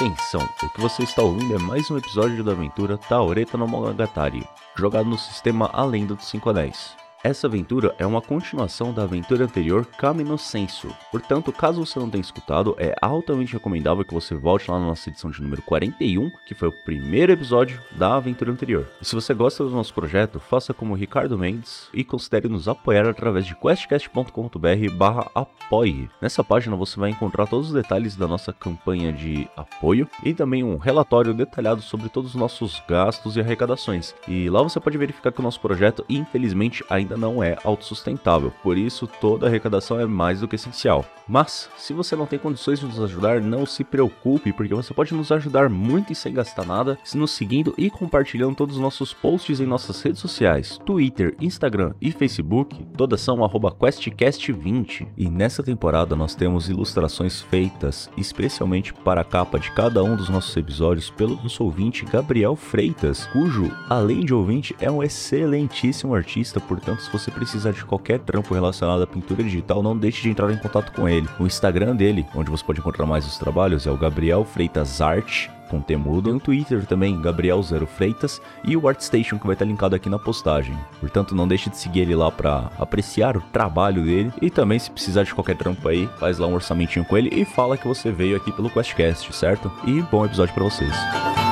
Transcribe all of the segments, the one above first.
Atenção, o que você está ouvindo é mais um episódio da aventura Taoreta no Monogatari, jogado no sistema A Lenda dos Cinco Anéis. Essa aventura é uma continuação da aventura anterior Kami no Senso. Portanto, caso você não tenha escutado, é altamente recomendável que você volte lá na nossa edição de número 41, que foi o primeiro episódio da aventura anterior. E se você gosta do nosso projeto, faça como Ricardo Mendes e considere nos apoiar através de questcast.com.br apoie. Nessa página você vai encontrar todos os detalhes da nossa campanha de apoio e também um relatório detalhado sobre todos os nossos gastos e arrecadações. E lá você pode verificar que o nosso projeto, infelizmente, ainda ainda não é autossustentável, por isso toda arrecadação é mais do que essencial. Mas, se você não tem condições de nos ajudar, não se preocupe, porque você pode nos ajudar muito e sem gastar nada, se nos seguindo e compartilhando todos os nossos posts em nossas redes sociais, Twitter, Instagram e Facebook, todas são QuestCast20. E nessa temporada nós temos ilustrações feitas especialmente para a capa de cada um dos nossos episódios pelo nosso ouvinte Gabriel Freitas, cujo, além de ouvinte, é um excelentíssimo artista, portanto se você precisar de qualquer trampo relacionado à pintura digital, não deixe de entrar em contato com ele. O Instagram dele, onde você pode encontrar mais os trabalhos, é o Gabriel Freitas Art com temudo, no Twitter também, Gabriel Zero Freitas, e o ArtStation que vai estar linkado aqui na postagem. Portanto, não deixe de seguir ele lá para apreciar o trabalho dele, e também se precisar de qualquer trampo aí, faz lá um orçamentinho com ele e fala que você veio aqui pelo QuestCast, certo? E bom episódio para vocês.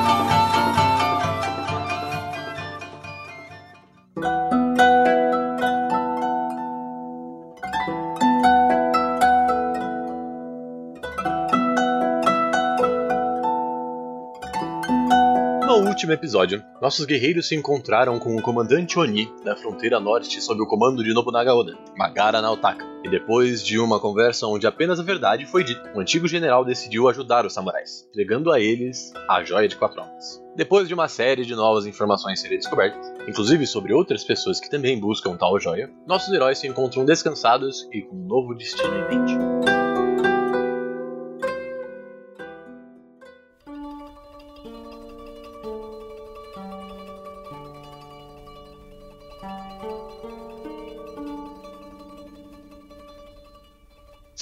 Último episódio, nossos guerreiros se encontraram com o comandante Oni da fronteira norte sob o comando de Nobunaga Oda, Magara Naotaka. E depois de uma conversa onde apenas a verdade foi dita, o antigo general decidiu ajudar os samurais, entregando a eles a Joia de Quatro Almas. Depois de uma série de novas informações serem descobertas, inclusive sobre outras pessoas que também buscam tal joia, nossos heróis se encontram descansados e com um novo destino em mente.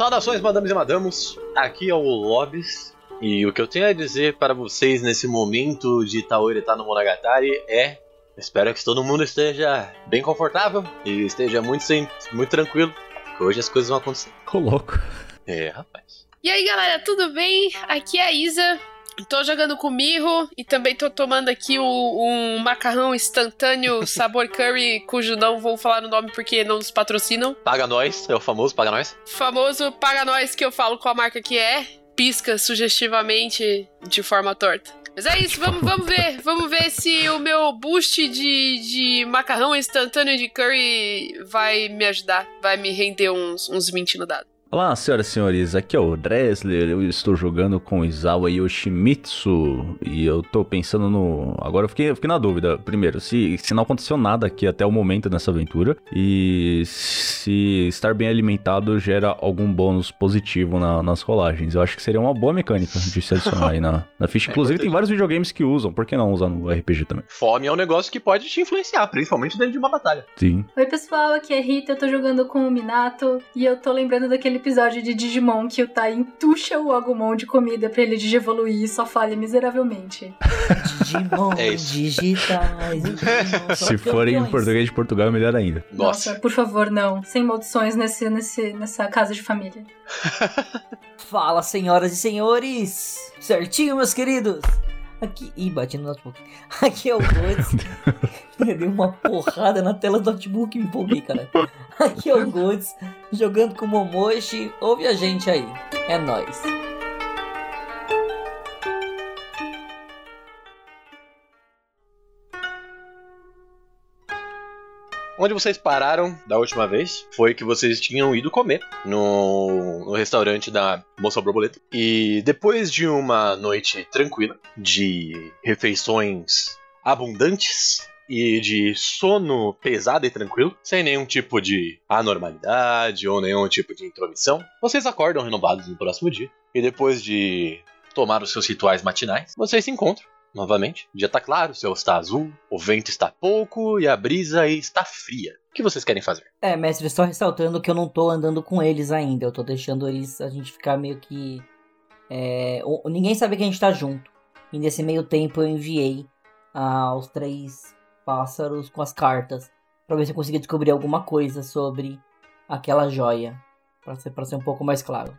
Saudações, madames e madamos. Aqui é o Lobis. E o que eu tenho a dizer para vocês nesse momento de Taori tá no Monogatari é. Espero que todo mundo esteja bem confortável e esteja muito, sem, muito tranquilo. Que hoje as coisas vão acontecer. Coloco. É, rapaz. E aí, galera, tudo bem? Aqui é a Isa. Tô jogando com mirro e também tô tomando aqui o, um macarrão instantâneo sabor curry, cujo não vou falar o nome porque não nos patrocinam. Paga nós, é o famoso Paga Nós. Famoso Paga Nós que eu falo com a marca que é, pisca sugestivamente de forma torta. Mas é isso, vamos, vamos ver. Vamos ver se o meu boost de, de macarrão instantâneo de curry vai me ajudar. Vai me render uns, uns 20 no dado. Olá, senhoras e senhores, aqui é o Dressler, eu estou jogando com Izawa Yoshimitsu e eu tô pensando no... Agora eu fiquei, eu fiquei na dúvida, primeiro, se, se não aconteceu nada aqui até o momento nessa aventura e se estar bem alimentado gera algum bônus positivo na, nas rolagens. Eu acho que seria uma boa mecânica de se adicionar aí na, na ficha. Inclusive tem vários videogames que usam, por que não usar no RPG também? Fome é um negócio que pode te influenciar, principalmente dentro de uma batalha. Sim. Oi pessoal, aqui é Rita, eu tô jogando com o Minato e eu tô lembrando daquele aquele episódio de Digimon que o Tai entuxa o Agumon de comida pra ele digievoluir e só falha miseravelmente. Digimon é digitais. Digimon, Se for em português de Portugal, é melhor ainda. Nossa. Nossa, por favor, não. Sem maldições nesse, nesse, nessa casa de família. Fala, senhoras e senhores! Certinho, meus queridos? Aqui. Ih, bati no notebook. Aqui é o Godz. Dei uma porrada na tela do notebook, me empolguei, cara. Aqui é o Godz, jogando com o Momoshi. Ouve a gente aí. É nóis. Onde vocês pararam da última vez foi que vocês tinham ido comer no, no restaurante da Moça Borboleta. E depois de uma noite tranquila, de refeições abundantes, e de sono pesado e tranquilo, sem nenhum tipo de anormalidade ou nenhum tipo de intromissão, vocês acordam renovados no próximo dia. E depois de tomar os seus rituais matinais, vocês se encontram novamente. O dia tá claro, o céu está azul, o vento está pouco e a brisa está fria. O que vocês querem fazer? É, mestre, só ressaltando que eu não tô andando com eles ainda. Eu tô deixando eles a gente ficar meio que É, ninguém sabe que a gente tá junto. E nesse meio tempo eu enviei aos três pássaros com as cartas. Pra ver se eu conseguia descobrir alguma coisa sobre aquela joia. Pra ser, pra ser um pouco mais claro.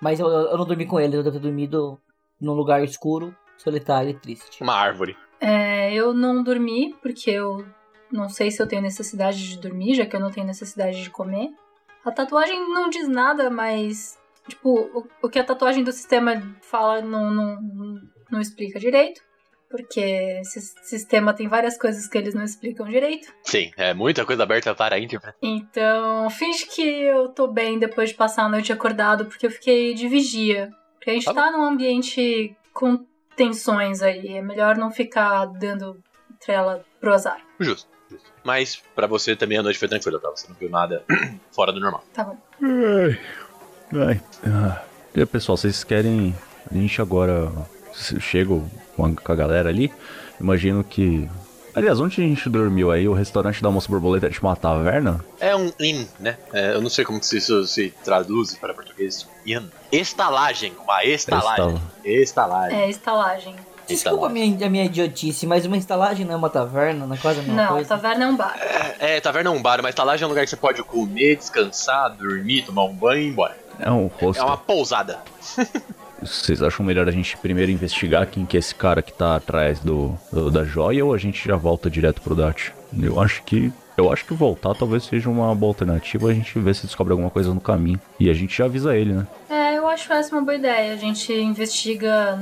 Mas eu, eu não dormi com ele, eu devo ter dormido num lugar escuro, solitário e triste. Uma árvore. É, eu não dormi porque eu não sei se eu tenho necessidade de dormir, já que eu não tenho necessidade de comer. A tatuagem não diz nada, mas tipo, o, o que a tatuagem do sistema fala não, não, não, não explica direito. Porque esse sistema tem várias coisas que eles não explicam direito. Sim, é muita coisa aberta para a interpretação. Então, finge que eu tô bem depois de passar a noite acordado, porque eu fiquei de vigia. Porque a gente Tá tá num ambiente com tensões aí. É melhor não ficar dando trela pro azar. Justo. justo. Mas pra você também a noite foi tranquila, tá? Você não viu nada fora do normal. Tá bom. Ai. Ai. Ah. E aí, pessoal, vocês querem. A gente agora se- chega com a, com a galera ali. Imagino que. Aliás, onde a gente dormiu aí? O restaurante da Moça Borboleta é tipo uma taverna? É um inn, né? É, eu não sei como que isso se traduz para português. Inn. Estalagem. Uma estalagem. Estalagem. É, estalagem. Desculpa a minha, a minha idiotice, mas uma estalagem não é uma taverna, não é quase a mesma Não, coisa? taverna é um bar. É, é, taverna é um bar, mas estalagem é um lugar que você pode comer, descansar, dormir, tomar um banho e ir embora. É um É hostel. uma pousada. Vocês acham melhor a gente primeiro investigar quem que é esse cara que tá atrás do, do- da joia ou a gente já volta direto pro Dat? Eu acho que. Eu acho que voltar talvez seja uma boa alternativa, a gente ver se descobre alguma coisa no caminho. E a gente já avisa ele, né? É, eu acho essa uma boa ideia. A gente investiga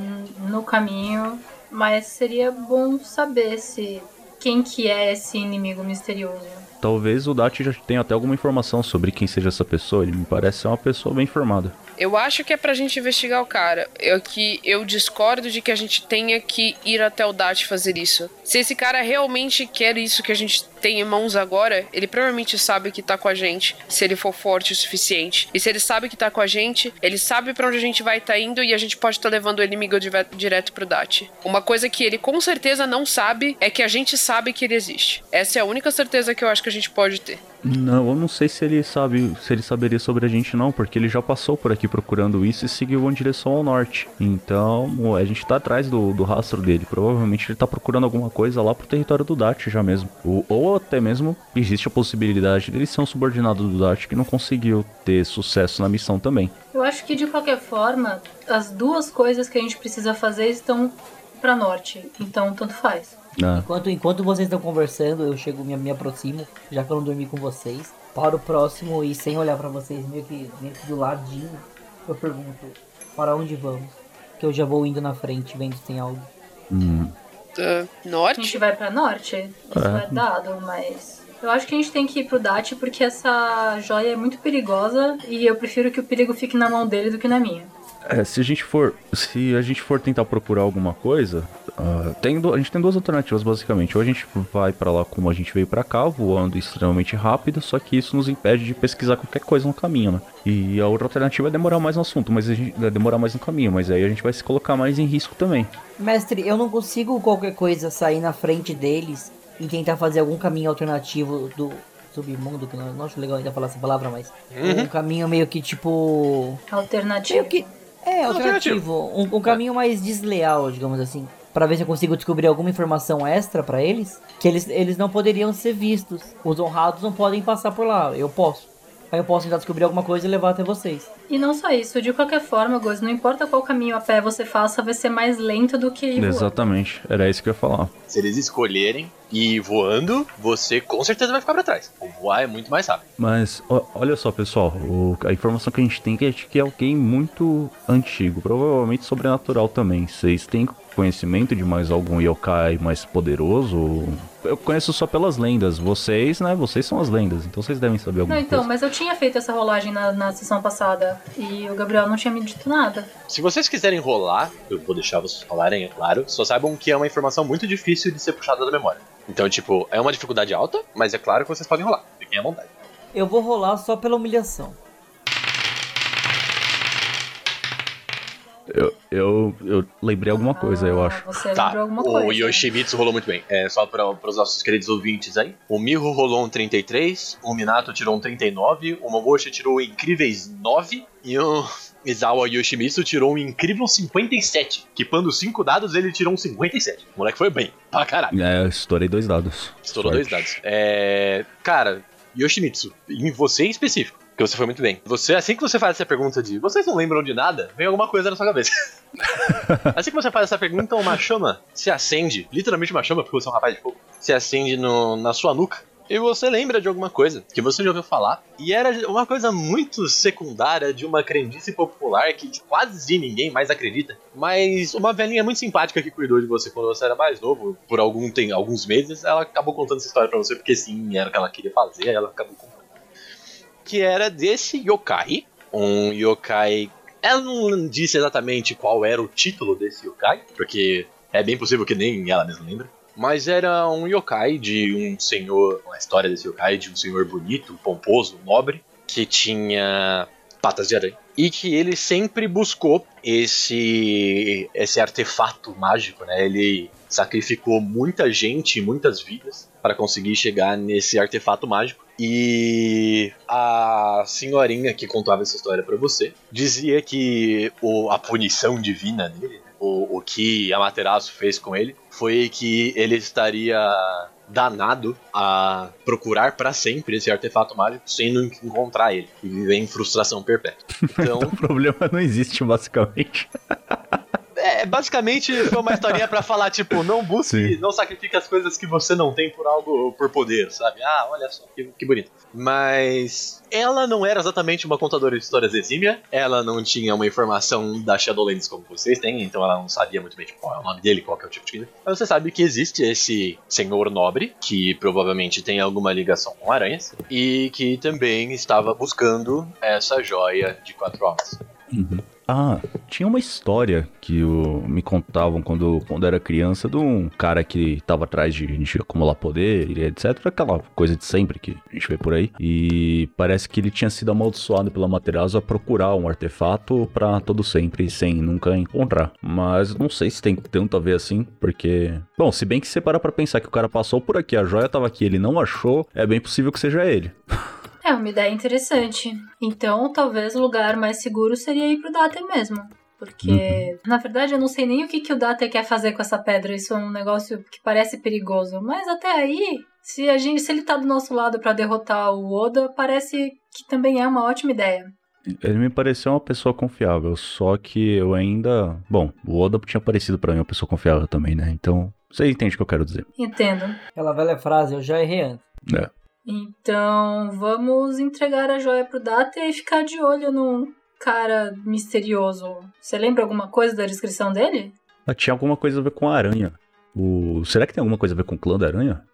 no caminho, mas seria bom saber se quem que é esse inimigo misterioso. Talvez o Dat já tenha até alguma informação sobre quem seja essa pessoa. Ele me parece ser uma pessoa bem informada. Eu acho que é pra gente investigar o cara. Eu que eu discordo de que a gente tenha que ir até o DAT fazer isso. Se esse cara realmente quer isso que a gente tem em mãos agora, ele provavelmente sabe que tá com a gente, se ele for forte o suficiente. E se ele sabe que tá com a gente, ele sabe pra onde a gente vai estar indo e a gente pode estar levando o inimigo direto pro DAT. Uma coisa que ele com certeza não sabe é que a gente sabe que ele existe. Essa é a única certeza que eu acho que a gente pode ter. Não, eu não sei se ele sabe, se ele saberia sobre a gente não, porque ele já passou por aqui procurando isso e seguiu em direção ao norte. Então, a gente tá atrás do, do rastro dele. Provavelmente ele tá procurando alguma coisa lá pro território do Dat já mesmo. Ou, ou até mesmo existe a possibilidade dele ser um subordinado do Dat que não conseguiu ter sucesso na missão também. Eu acho que de qualquer forma, as duas coisas que a gente precisa fazer estão pra norte, então tanto faz. Ah, Enquanto, enquanto vocês estão conversando, eu chego, me, me aproximo, já que eu não dormi com vocês, para o próximo e sem olhar pra vocês, meio que, meio que do ladinho, eu pergunto, para onde vamos? Que eu já vou indo na frente, vendo se tem algo. hum, Ah, A gente norte? vai pra norte, isso É. é dado, mas eu acho que a gente tem que ir pro Dat porque essa joia é muito perigosa e eu prefiro que o perigo fique na mão dele do que na minha. É, se a gente for, se a gente for tentar procurar alguma coisa, ah, tem a gente tem duas alternativas basicamente. Ou a gente vai pra lá como a gente veio pra cá, voando extremamente rápido, só que isso nos impede de pesquisar qualquer coisa no caminho, né? E a outra alternativa é demorar mais no assunto, mas a gente é demorar mais no caminho, mas aí a gente vai se colocar mais em risco também. Mestre, eu não consigo qualquer coisa sair na frente deles e tentar fazer algum caminho alternativo do submundo, que não, não acho legal ainda falar essa palavra, mas um caminho meio que tipo Alternativa. Meio que. É, alternativo. Um, um caminho mais desleal, digamos assim. Pra ver se eu consigo descobrir alguma informação extra pra eles. Que eles, eles não poderiam ser vistos. Os honrados não podem passar por lá. Eu posso. Aí eu posso tentar descobrir alguma coisa e levar até vocês. E não só isso, de qualquer forma, Goz, não importa qual caminho a pé você faça, vai ser mais lento do que ir voando. Exatamente, era isso que eu ia falar. Se eles escolherem ir voando, você com certeza vai ficar pra trás. O voar é muito mais rápido. Mas ó, olha só, pessoal, o- a informação que a gente tem é que é alguém muito antigo, provavelmente sobrenatural também. Vocês têm conhecimento de mais algum yokai mais poderoso? Eu conheço só pelas lendas. Vocês, né? Vocês são as lendas, então vocês devem saber Não, alguma então, coisa. mas eu tinha feito essa rolagem na, na sessão passada e o Gabriel não tinha me dito nada. Se vocês quiserem rolar, eu vou deixar vocês rolarem, é claro. Só saibam que é uma informação muito difícil de ser puxada da memória. Então, tipo, é uma dificuldade alta, mas é claro que vocês podem rolar. Fiquem à vontade. Eu vou rolar só pela humilhação. Eu, eu, eu lembrei alguma coisa, eu Ah, acho. Você Tá, lembrou alguma o coisa. Yoshimitsu rolou muito bem. É só para os nossos queridos ouvintes aí. O Miho rolou um 33, o Minato tirou um 39, o Momoshi tirou incríveis 9 e o Izawa Yoshimitsu tirou um incrível 57. Equipando 5 dados, ele tirou um 57. O moleque foi bem, pra caralho. É, eu estourei dois dados. Estourou Sorte. dois dados. É. Cara, Yoshimitsu, em você em específico, que você foi muito bem. Você, assim que você faz essa pergunta de vocês não lembram de nada, vem alguma coisa na sua cabeça. assim que você faz essa pergunta, uma chama se acende, literalmente uma chama, porque você é um rapaz de fogo, se acende no- na sua nuca. E você lembra de alguma coisa que você já ouviu falar, e era uma coisa muito secundária de uma crendice popular que quase ninguém mais acredita. Mas uma velhinha muito simpática que cuidou de você quando você era mais novo, por algum tem alguns meses, ela acabou contando essa história pra você, porque sim, era o que ela queria fazer, ela acabou contando. Que era desse yokai, um yokai. Ela não disse exatamente qual era o título desse yokai, porque é bem possível que nem ela mesma lembra. Mas era um yokai de um senhor. A história desse yokai de um senhor bonito, pomposo, nobre, que tinha patas de aranha. E que ele sempre buscou esse esse artefato mágico, né? Ele sacrificou muita gente, muitas vidas para conseguir chegar nesse artefato mágico. E a senhorinha que contava essa história para você dizia que o, a punição divina dele, o, o que Amaterasu fez com ele, foi que ele estaria danado a procurar para sempre esse artefato mágico sem nunca encontrar ele e viver em frustração perpétua. Então, O problema não existe, basicamente. é, basicamente foi uma historinha pra falar, tipo, não busque, Sim. não sacrifique as coisas que você não tem por algo, por poder, sabe? Ah, olha só, que, que bonito. Mas ela não era exatamente uma contadora de histórias exímia, ela não tinha uma informação da Shadowlands como vocês têm, então ela não sabia muito bem tipo, qual é o nome dele, qual que é o tipo de vida. Mas você sabe que existe esse senhor nobre, que provavelmente tem alguma ligação com aranhas, e que também estava buscando essa joia de quatro almas. Ah, tinha uma história que me contavam quando, quando era criança de um cara que tava atrás de, de acumular poder e etc. Aquela coisa de sempre que a gente vê por aí. E parece que ele tinha sido amaldiçoado pela Materazo a procurar um artefato pra todo sempre, sem nunca encontrar. Mas não sei se tem tanto a ver assim, porque. Bom, se bem que você para pra pensar que o cara passou por aqui, a joia tava aqui, ele não achou, é bem possível que seja ele. É uma ideia interessante. Então, talvez o lugar mais seguro seria ir pro Date mesmo. Porque, na verdade, eu não sei nem o que, que o Date quer fazer com essa pedra. Isso é um negócio que parece perigoso. Mas até aí, se, a gente, se ele tá do nosso lado pra derrotar o Oda, parece que também é uma ótima ideia. Ele me pareceu uma pessoa confiável, só que eu ainda. Bom, o Oda tinha parecido pra mim uma pessoa confiável também, né? Então, você entende o que eu quero dizer. Entendo. Aquela velha frase, eu já errei antes. É. Então, vamos entregar a joia pro Date e ficar de olho num cara misterioso. Você lembra alguma coisa da descrição dele? Ah, tinha alguma coisa a ver com a aranha. O... Será que tem alguma coisa a ver com o clã da aranha?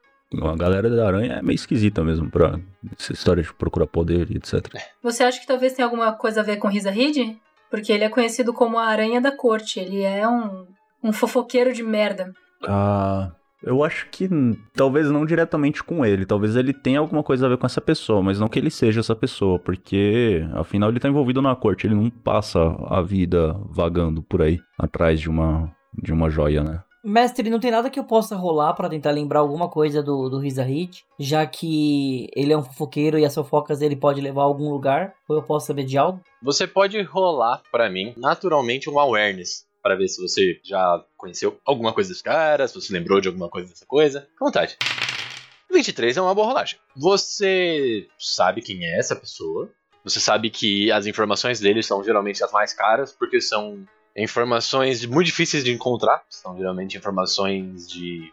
A galera da aranha é meio esquisita mesmo pra essa história de procurar poder e etc. Você acha que talvez tenha alguma coisa a ver com Rizahid? Porque ele é conhecido como a Aranha da Corte. Ele é um, um fofoqueiro de merda. Ah. Eu acho que talvez não diretamente com ele, talvez ele tenha alguma coisa a ver com essa pessoa, mas não que ele seja essa pessoa, porque afinal ele tá envolvido na corte, ele não passa a vida vagando por aí atrás de uma de uma joia, né? Mestre, não tem nada que eu possa rolar pra tentar lembrar alguma coisa do, do Rizahit, já que ele é um fofoqueiro e as fofocas dele pode levar a algum lugar, ou eu posso saber de algo? Você pode rolar pra mim, naturalmente, um awareness. Pra ver se você já conheceu alguma coisa desse cara, se você lembrou de alguma coisa dessa coisa. Fica à vontade. 23 é uma boa rolagem. Você sabe quem é essa pessoa. Você sabe que as informações dele são geralmente as mais caras, porque são informações muito difíceis de encontrar. São geralmente informações de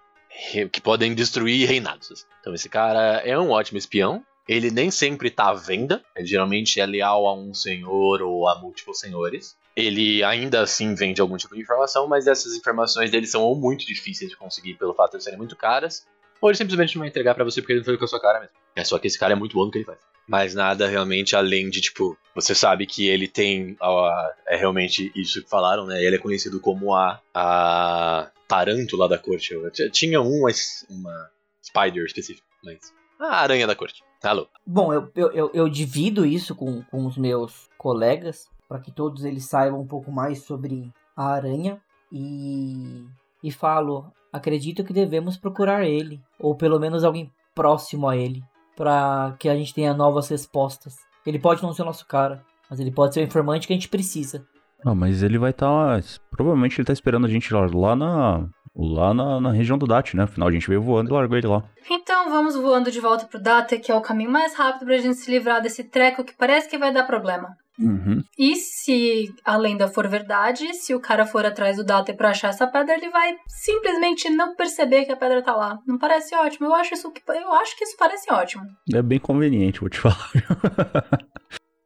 que podem destruir reinados. Então esse cara é um ótimo espião. Ele nem sempre tá à venda. Ele geralmente é leal a um senhor ou a múltiplos senhores. Ele ainda assim vende algum tipo de informação, mas essas informações dele são ou muito difíceis de conseguir pelo fato de serem muito caras, ou ele simplesmente não vai entregar pra você porque ele não foi com a sua cara mesmo. É só que esse cara é muito bom no que ele faz. Mas nada realmente além de, tipo, você sabe que ele tem. a- é realmente isso que falaram, né? Ele é conhecido como a. a tarântula da corte. Eu tinha um, mas uma spider específica, mas. A aranha da corte. Alô. Bom, eu, eu, eu, divido isso com, com os meus colegas. para que todos eles saibam um pouco mais sobre a aranha e e falo, acredito que devemos procurar ele ou pelo menos alguém próximo a ele para que a gente tenha novas respostas. Ele pode não ser o nosso cara, mas ele pode ser o informante que a gente precisa. Ah, mas ele vai estar. provavelmente ele tá esperando a gente lá, lá na. Lá na, na região do Dat, né? Afinal, a gente veio voando e largou ele lá. Então vamos voando de volta pro Data, que é o caminho mais rápido pra gente se livrar desse treco que parece que vai dar problema. Uhum. E se a lenda for verdade, se o cara for atrás do Data pra achar essa pedra, ele vai simplesmente não perceber que a pedra tá lá. Não parece ótimo? Eu acho, isso, que- eu acho que isso parece ótimo. É bem conveniente, vou te falar.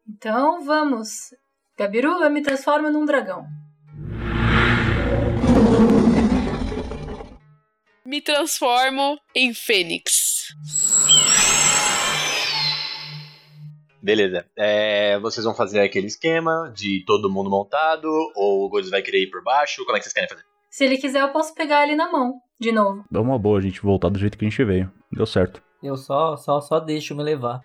Então vamos. Gabiru, eu me transformo num dragão. Me transformo em Fênix. Beleza. É, vocês vão fazer aquele esquema de todo mundo montado, ou o Godes vai querer ir por baixo? Como é que vocês querem fazer? Se ele quiser, eu posso pegar ele na mão, de novo. É uma boa a gente voltar do jeito que a gente veio. Deu certo. Eu só só só deixo me levar.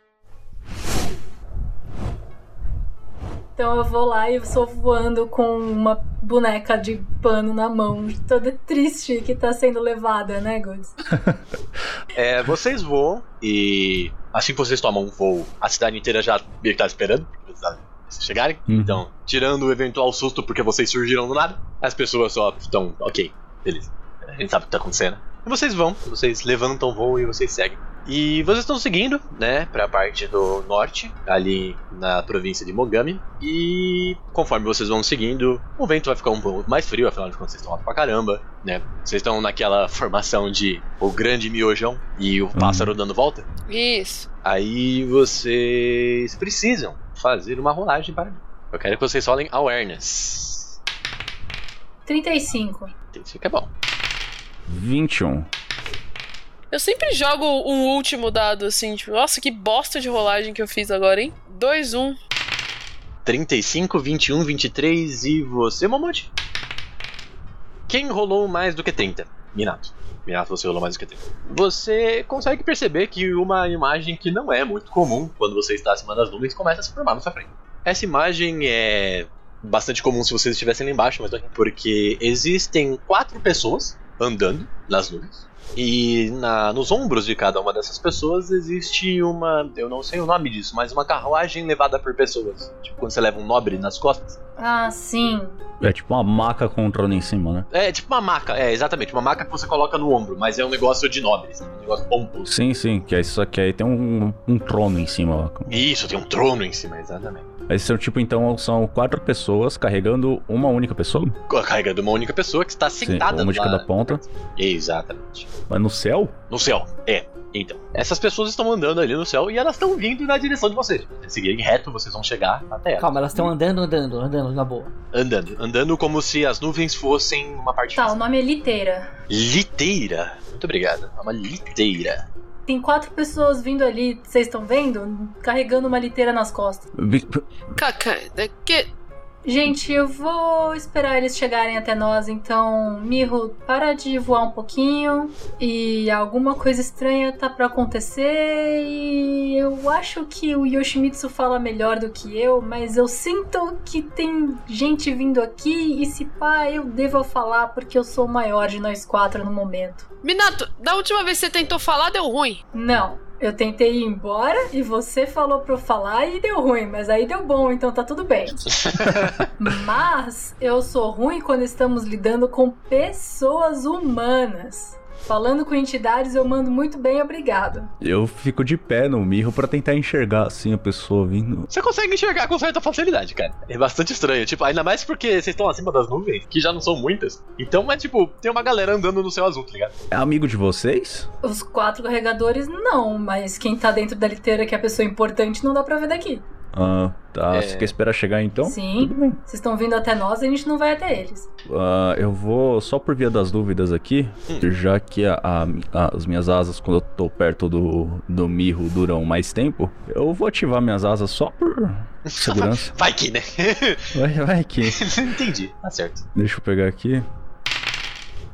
Então eu vou lá e sou voando com uma boneca de pano na mão, toda triste que tá sendo levada, né, Goods? É, vocês voam e assim que vocês tomam um voo, a cidade inteira já meio que tá esperando pra vocês chegarem. Uhum. Então, tirando o eventual susto porque vocês surgiram do nada, as pessoas só estão, ok, beleza. A gente sabe o que tá acontecendo. E vocês vão, vocês levantam o voo e vocês seguem. E vocês estão seguindo, né, pra parte do norte, ali na província de Mogami. E conforme vocês vão seguindo, o vento vai ficar um pouco mais frio, afinal de contas vocês estão alto pra caramba, né? Vocês estão naquela formação de o grande miojão e o pássaro dando volta. Isso. Aí vocês precisam fazer uma rolagem para mim. Eu quero que vocês rolem awareness. 35. Isso que é bom. 21. Eu sempre jogo um último dado assim, tipo, nossa, que bosta de rolagem que eu fiz agora, hein? 2, 1. 35, 21, 23 e você, Momonte? Quem rolou mais do que 30? Minato. Minato, você rolou mais do que 30. Você consegue perceber que uma imagem que não é muito comum quando você está acima das nuvens começa a se formar na sua frente. Essa imagem é bastante comum se vocês estivessem lá embaixo, mas é porque existem quatro pessoas andando nas nuvens. E na- nos ombros de cada uma dessas pessoas existe uma. Eu não sei o nome disso, mas uma carruagem levada por pessoas. Tipo, quando você leva um nobre nas costas. Ah, sim. É tipo uma maca com um trono em cima, né? É tipo uma maca, é, exatamente, uma maca que você coloca no ombro, mas é um negócio de nobres, um negócio pomposo. Sim, sim, que é isso aqui aí tem um, um trono em cima lá. Isso, tem um trono em cima, exatamente. Aí são tipo, então, são quatro pessoas carregando uma única pessoa? Carregando uma única pessoa que está Sim, sentada uma de lá- cada ponta. Exatamente. Mas no céu? No céu, é. Então, essas pessoas estão andando ali no céu e elas estão vindo na direção de vocês. Se vocês seguirem reto, vocês vão chegar até elas. Calma, elas estão andando, andando, andando na boa. Andando, andando como se as nuvens fossem uma parte Tá, o física. nome é Liteira. Liteira. Muito obrigado. É uma liteira. Tem quatro pessoas vindo ali, vocês estão vendo? Carregando uma liteira nas costas. Caca, que. Gente, eu vou esperar eles chegarem até nós, então, Mirro, para de voar um pouquinho. E alguma coisa estranha tá pra acontecer. E eu acho que o Yoshimitsu fala melhor do que eu, mas eu sinto que tem gente vindo aqui. E se pá, eu devo falar porque eu sou o maior de nós quatro no momento. Minato, da última vez que você tentou falar, deu ruim. Não. Eu tentei ir embora e você falou pra eu falar e deu ruim, mas aí deu bom, então tá tudo bem. mas eu sou ruim quando estamos lidando com pessoas humanas. Falando com entidades, eu mando muito bem, obrigado. Eu fico de pé no mirro pra tentar enxergar assim a pessoa vindo. Você consegue enxergar com certa facilidade, cara. É bastante estranho. Tipo, ainda mais porque vocês estão acima das nuvens, que já não são muitas. Então é tipo, tem uma galera andando no céu azul, tá ligado? É amigo de vocês? Os quatro carregadores, não, mas quem tá dentro da liteira, que é a pessoa importante, não dá pra ver daqui. Ah, tá. É. Você quer esperar chegar então? Sim. Tudo bem. Vocês estão vindo até nós e a gente não vai até eles. Ah, eu vou, só por via das dúvidas aqui, Hum. já que a- a- a- as minhas asas, quando eu tô perto do, do mirro, duram mais tempo, eu vou ativar minhas asas só por segurança. Vai que, né? vai, vai que. Entendi, tá certo. Deixa eu pegar aqui.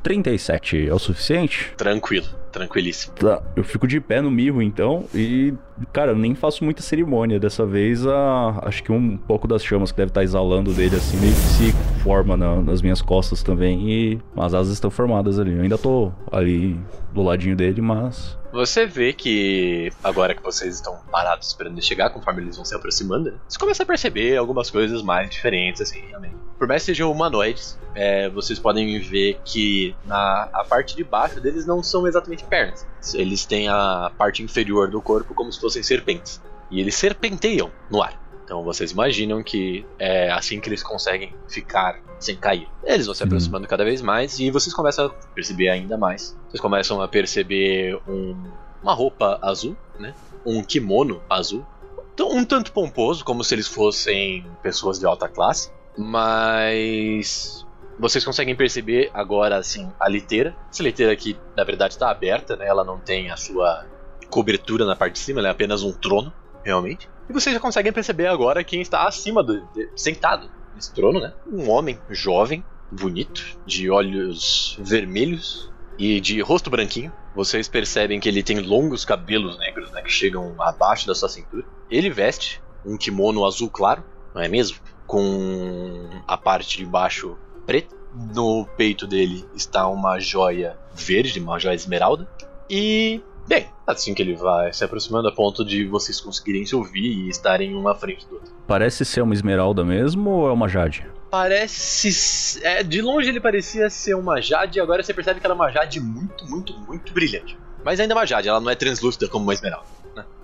37 é o suficiente? Tranquilo, tranquilíssimo. Tá, eu fico de pé no mirro então e, cara, eu nem faço muita cerimônia. Dessa vez, a, acho que um pouco das chamas que deve estar exalando dele assim meio que se forma na- nas minhas costas também e as asas estão formadas ali. Eu ainda tô ali do ladinho dele, mas. Você vê que agora que vocês estão parados esperando chegar, conforme eles vão se aproximando, né, você começa a perceber algumas coisas mais diferentes, assim, realmente. Por mais que sejam humanoides, é, vocês podem ver que na a parte de baixo deles não são exatamente pernas. Eles têm a parte inferior do corpo como se fossem serpentes. E eles serpenteiam no ar. Então vocês imaginam que é assim que eles conseguem ficar sem cair. Eles vão se Uhum. aproximando cada vez mais e vocês começam a perceber ainda mais. Vocês começam a perceber um- uma roupa azul, né? Um kimono azul. Então, Um tanto pomposo, como se eles fossem pessoas de alta classe. Mas vocês conseguem perceber agora assim a liteira. Essa liteira aqui, na verdade, está aberta, né? Ela não tem a sua cobertura na parte de cima, ela é apenas um trono, realmente. E vocês já conseguem perceber agora quem está acima do. de- sentado nesse trono, né? Um homem jovem, bonito, de olhos vermelhos e de rosto branquinho. Vocês percebem que ele tem longos cabelos negros, né? Que chegam abaixo da sua cintura. Ele veste um kimono azul claro, não é mesmo? Com a parte de baixo preta. No peito dele está uma joia verde, uma joia esmeralda. E, bem, assim que ele vai se aproximando a ponto de vocês conseguirem se ouvir e estarem uma à frente do outro. Parece ser uma esmeralda mesmo ou é uma jade? Parece. É, de longe ele parecia ser uma Jade, e agora você percebe que ela é uma Jade muito, muito, muito brilhante. Mas ainda é uma Jade, ela não é translúcida como uma esmeralda.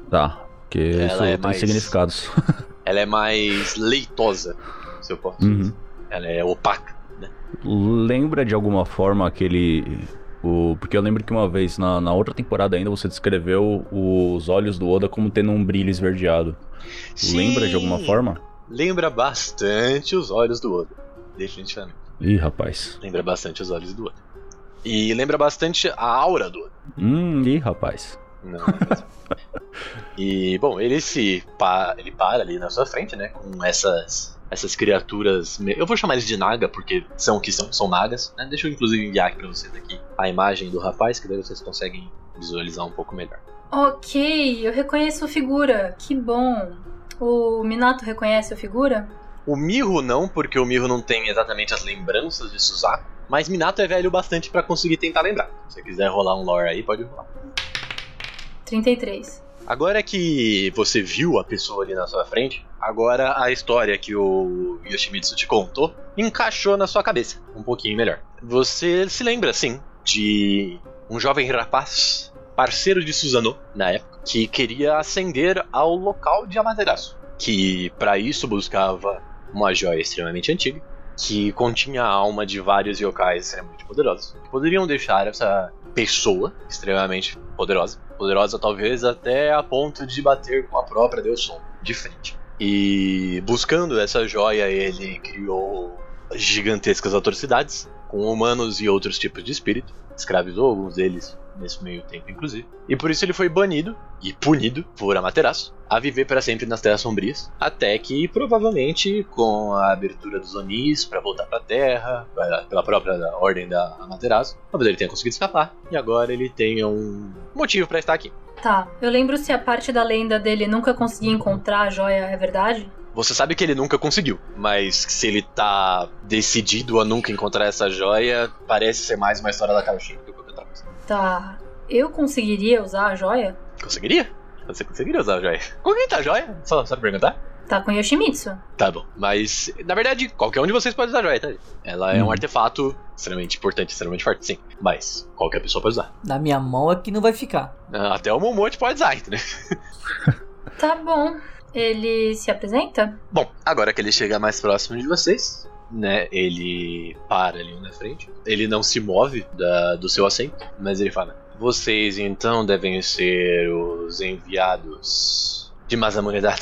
Tá, porque Ela isso é tem mais- significados. Ela é mais leitosa, se eu posso dizer. Uhum. Ela é opaca. Lembra de alguma forma aquele. O, porque eu lembro que uma vez, na, na outra temporada ainda, você descreveu os olhos do Oda como tendo um brilho esverdeado. Lembra de alguma Sim, forma? Lembra bastante os olhos do Oda. Definitivamente. Ih, rapaz. Lembra bastante os olhos do Oda. E lembra bastante a aura do Oda. Hum, ih, rapaz. Não, é. E, bom, ele se pa ele para ali na sua frente, né? Com essas essas criaturas. Eu vou chamar eles de Naga, porque são o que são, são Nagas. Né? Deixa eu inclusive enviar aqui pra vocês aqui a imagem do rapaz, que daí vocês conseguem visualizar um pouco melhor. Ok, eu reconheço a figura. Que bom. O Minato reconhece a figura? O Mirro não, porque o Mirro não tem exatamente as lembranças de Suzaku. Mas Minato é velho bastante pra conseguir tentar lembrar. Se você quiser rolar um lore aí, pode rolar. 33. Agora que você viu a pessoa ali na sua frente, agora a história que o Yoshimitsu te contou encaixou na sua cabeça um pouquinho melhor. Você se lembra, sim, de um jovem rapaz, parceiro de Susanoo na época, que queria ascender ao local de Amaterasu, que para isso buscava uma joia extremamente antiga, que continha a alma de vários yokais extremamente poderosos, que poderiam deixar essa pessoa extremamente poderosa, poderosa talvez até a ponto de bater com a própria Deus Som de frente. E buscando essa joia, ele criou gigantescas atrocidades com humanos e outros tipos de espírito, escravizou alguns deles nesse meio tempo, inclusive. E por isso ele foi banido e punido por Amaterasu a viver para sempre nas Terras Sombrias, até que provavelmente com a abertura dos Onis para voltar para a Terra, pela própria ordem da Amaterasu, talvez ele tenha conseguido escapar e agora ele tenha um motivo para estar aqui. Tá, eu lembro se a parte da lenda dele nunca conseguir encontrar a joia é verdade? Você sabe que ele nunca conseguiu, mas se ele tá decidido a nunca encontrar essa joia, parece ser mais uma história da Kaoshin Tá. Eu conseguiria usar a joia? Conseguiria? Você conseguiria usar a joia? Com quem tá a joia? Só, só perguntar? Tá com Yoshimitsu. Tá bom, mas na verdade, qualquer um de vocês pode usar a joia, tá? Ela é um Uhum. artefato extremamente importante, extremamente forte, sim. Mas qualquer pessoa pode usar. Na minha mão aqui não vai ficar. Ah, Até o Momote pode usar, entendeu? Tá bom. Ele se apresenta? Bom, agora que ele chega mais próximo de vocês, né? Ele para ali na frente. Ele não se move da- do seu assento, mas ele fala: Vocês então devem ser os enviados de Mazamunidade.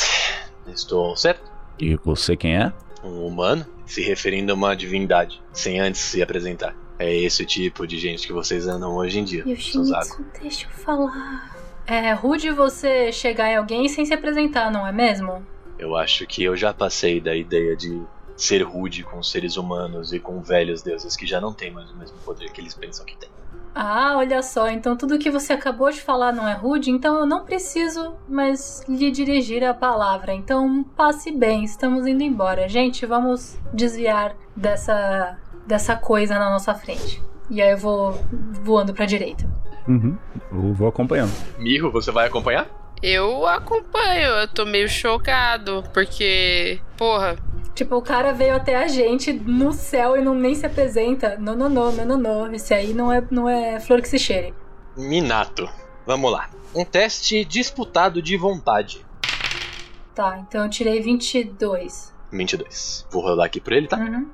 Estou certo? E você quem é? Um humano se referindo a uma divindade, sem antes se apresentar. É esse tipo de gente que vocês andam hoje em dia. Yoshimitsu, deixa eu falar. É rude você chegar em alguém sem se apresentar, não é mesmo? Eu acho que eu já passei da ideia de ser rude com seres humanos e com velhos deuses que já não têm mais o mesmo poder que eles pensam que têm. Ah, olha só, então tudo que você acabou de falar não é rude, então eu não preciso mais lhe dirigir a palavra. Então passe bem, estamos indo embora. Gente, vamos desviar dessa, dessa coisa na nossa frente. E aí eu vou voando pra direita. Uhum. Eu vou acompanhando. Mirro, você vai acompanhar? Eu acompanho, eu tô meio chocado, porque, porra, Tipo, o cara veio até a gente no céu e não nem se apresenta. Não, não, não, não, não, não. Esse aí não é, não é flor que se cheire. Minato. Vamos lá. Um teste disputado de vontade. Tá, então eu tirei 22. 22. Vou rolar aqui por ele, tá? Uhum.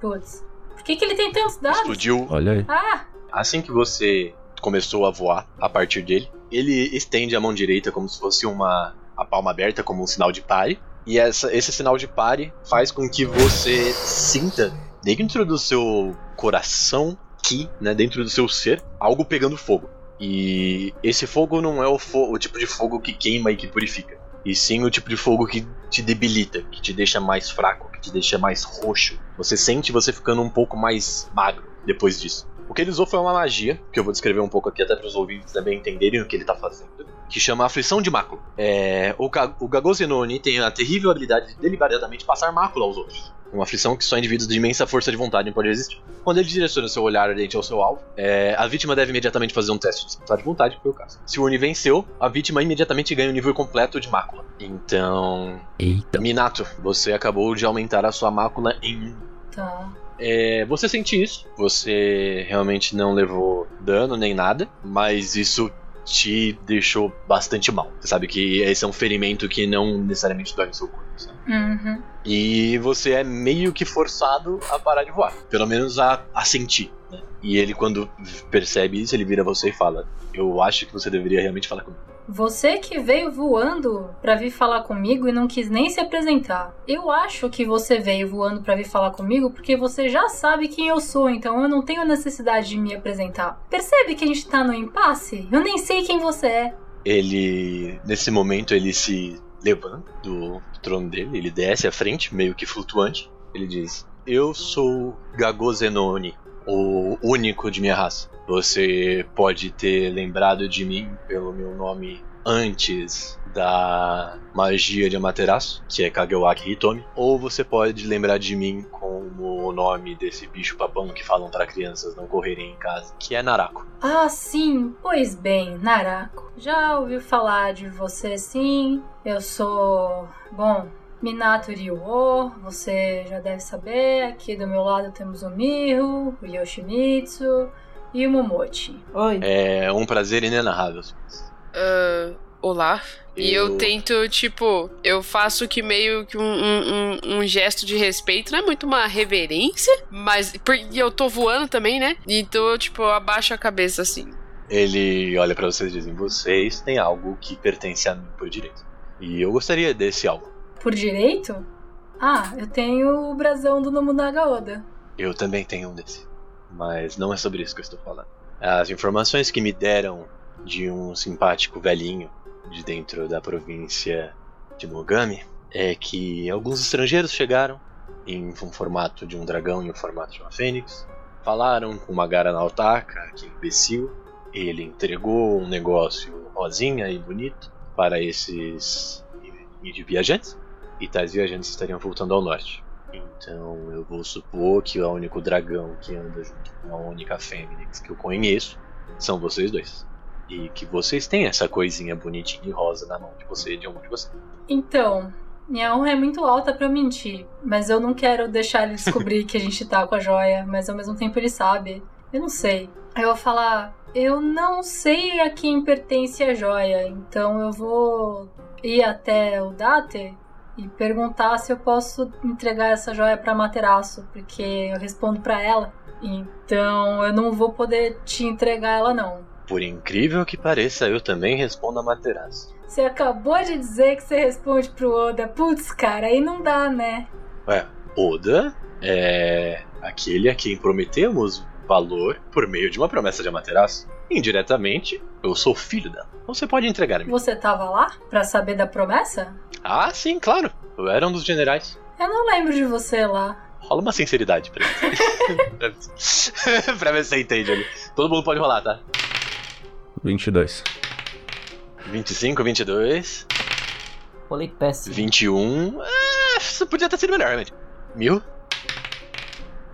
Putz. Por que, que ele tem tantos dados? Explodiu Olha aí. Ah! Assim que você começou a voar a partir dele, ele estende a mão direita como se fosse uma a palma aberta como um sinal de pare. E essa, esse sinal de pare faz com que você sinta dentro do seu coração, que, né, dentro do seu ser, algo pegando fogo. E esse fogo não é o, fo o tipo de fogo que queima e que purifica. E sim o tipo de fogo que te debilita, que te deixa mais fraco, que te deixa mais roxo. Você sente você ficando um pouco mais magro depois disso. O que ele usou foi uma magia, que eu vou descrever um pouco aqui até para os ouvintes também entenderem o que ele tá fazendo, que chama Aflição de Mácula. É, o, Ga o Gagozenoni tem a terrível habilidade de deliberadamente passar mácula aos outros. Uma aflição que só indivíduos de imensa força de vontade podem resistir. Quando ele direciona seu olhar ardente ao seu alvo, é, a vítima deve imediatamente fazer um teste de de vontade, que foi o caso. Se o Uni venceu, a vítima imediatamente ganha o um nível completo de mácula. Então. Eita. Minato, você acabou de aumentar a sua mácula em um. Tá. É, você sente isso, você realmente não levou dano nem nada, mas isso te deixou bastante mal. Você sabe que esse é um ferimento que não necessariamente dói no seu corpo. Sabe? Uhum. E você é meio que forçado a parar de voar, pelo menos a, a sentir. Né? E ele, quando percebe isso, ele vira você e fala: Eu acho que você deveria realmente falar comigo. Você que veio voando pra vir falar comigo e não quis nem se apresentar. Eu acho que você veio voando pra vir falar comigo porque você já sabe quem eu sou, então eu não tenho necessidade de me apresentar. Percebe que a gente tá no impasse? Eu nem sei quem você é. Ele, nesse momento, ele se levanta do trono dele, ele desce à frente, meio que flutuante. Ele diz: Eu sou Gagozenoni, o único de minha raça. Você pode ter lembrado de mim pelo meu nome antes da magia de Amaterasu, que é Kagewaki Hitomi, ou você pode lembrar de mim como o nome desse bicho papão que falam para crianças não correrem em casa, que é Narako. Ah, sim. Pois bem, Narako. Já ouvi falar de você sim. Eu sou. Bom, Minato Ryuo, você já deve saber. Aqui do meu lado temos o Miho, o Yoshimitsu e o Momochi. Oi. É um prazer inenarrável. ah, olá. E eu Eu- tento, tipo, eu faço que meio que um, um, um- um gesto de respeito, não é muito uma reverência, mas. Porque eu tô voando também, né? Então eu, tipo, eu abaixo a cabeça assim. Ele olha pra vocês e diz: Vocês têm algo que pertence a mim por direito. E eu gostaria desse algo. Por direito? Ah, eu tenho o brasão do Nobunaga Oda. Eu também tenho um desse. Mas não é sobre isso que eu estou falando. As informações que me deram de um simpático velhinho de dentro da província de Mogami é que alguns estrangeiros chegaram em um formato de um dragão e um formato de uma fênix. Falaram com uma Gara Naotaka, que imbecil. Ele entregou um negócio rosinha e bonito para esses viajantes. E tais viajantes estariam voltando ao norte. Então eu vou supor que o único dragão que anda junto com a única fênix que eu conheço são vocês dois. E que vocês têm essa coisinha bonitinha e rosa na mão de você de um de vocês. Então, minha honra é muito alta pra eu mentir, mas eu não quero deixar ele descobrir que a gente tá com a joia, mas ao mesmo tempo ele sabe. Eu não sei. Eu vou falar, eu não sei a quem pertence a joia, então eu vou ir até o Date e perguntar se eu posso entregar essa joia pra Materaço, porque eu respondo pra ela. Então eu não vou poder te entregar ela não. Por incrível que pareça, eu também respondo a Materazzi. Você acabou de dizer que você responde pro Oda. Putz, cara, aí não dá, né? Ué, Oda é aquele a quem prometemos valor por meio de uma promessa de Amaterasu. Indiretamente, eu sou filho dela. Você pode entregar-me. Você tava lá pra saber da promessa? Ah, sim, claro. Eu era um dos generais. Eu não lembro de você lá. Rola uma sinceridade pra mim. pra ver se você entende ali. Todo mundo pode rolar, tá? 22. 25, 22, Rolei péssimo. 21. É, isso podia ter sido melhor, realmente. Mil?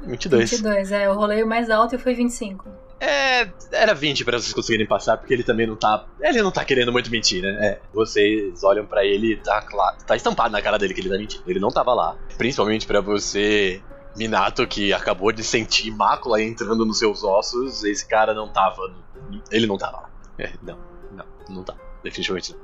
22. 22, é. Eu rolei o mais alto e foi 25. É, era 20 pra vocês conseguirem passar, porque ele também não tá. Ele não tá querendo muito mentir, né? É, vocês olham pra ele e tá claro. Tá estampado na cara dele que ele tá mentindo. Ele não tava lá. Principalmente pra você, Minato, que acabou de sentir mácula entrando nos seus ossos. Esse cara não tava. Ele não tava lá. É, não, não, não tá. Definitivamente não.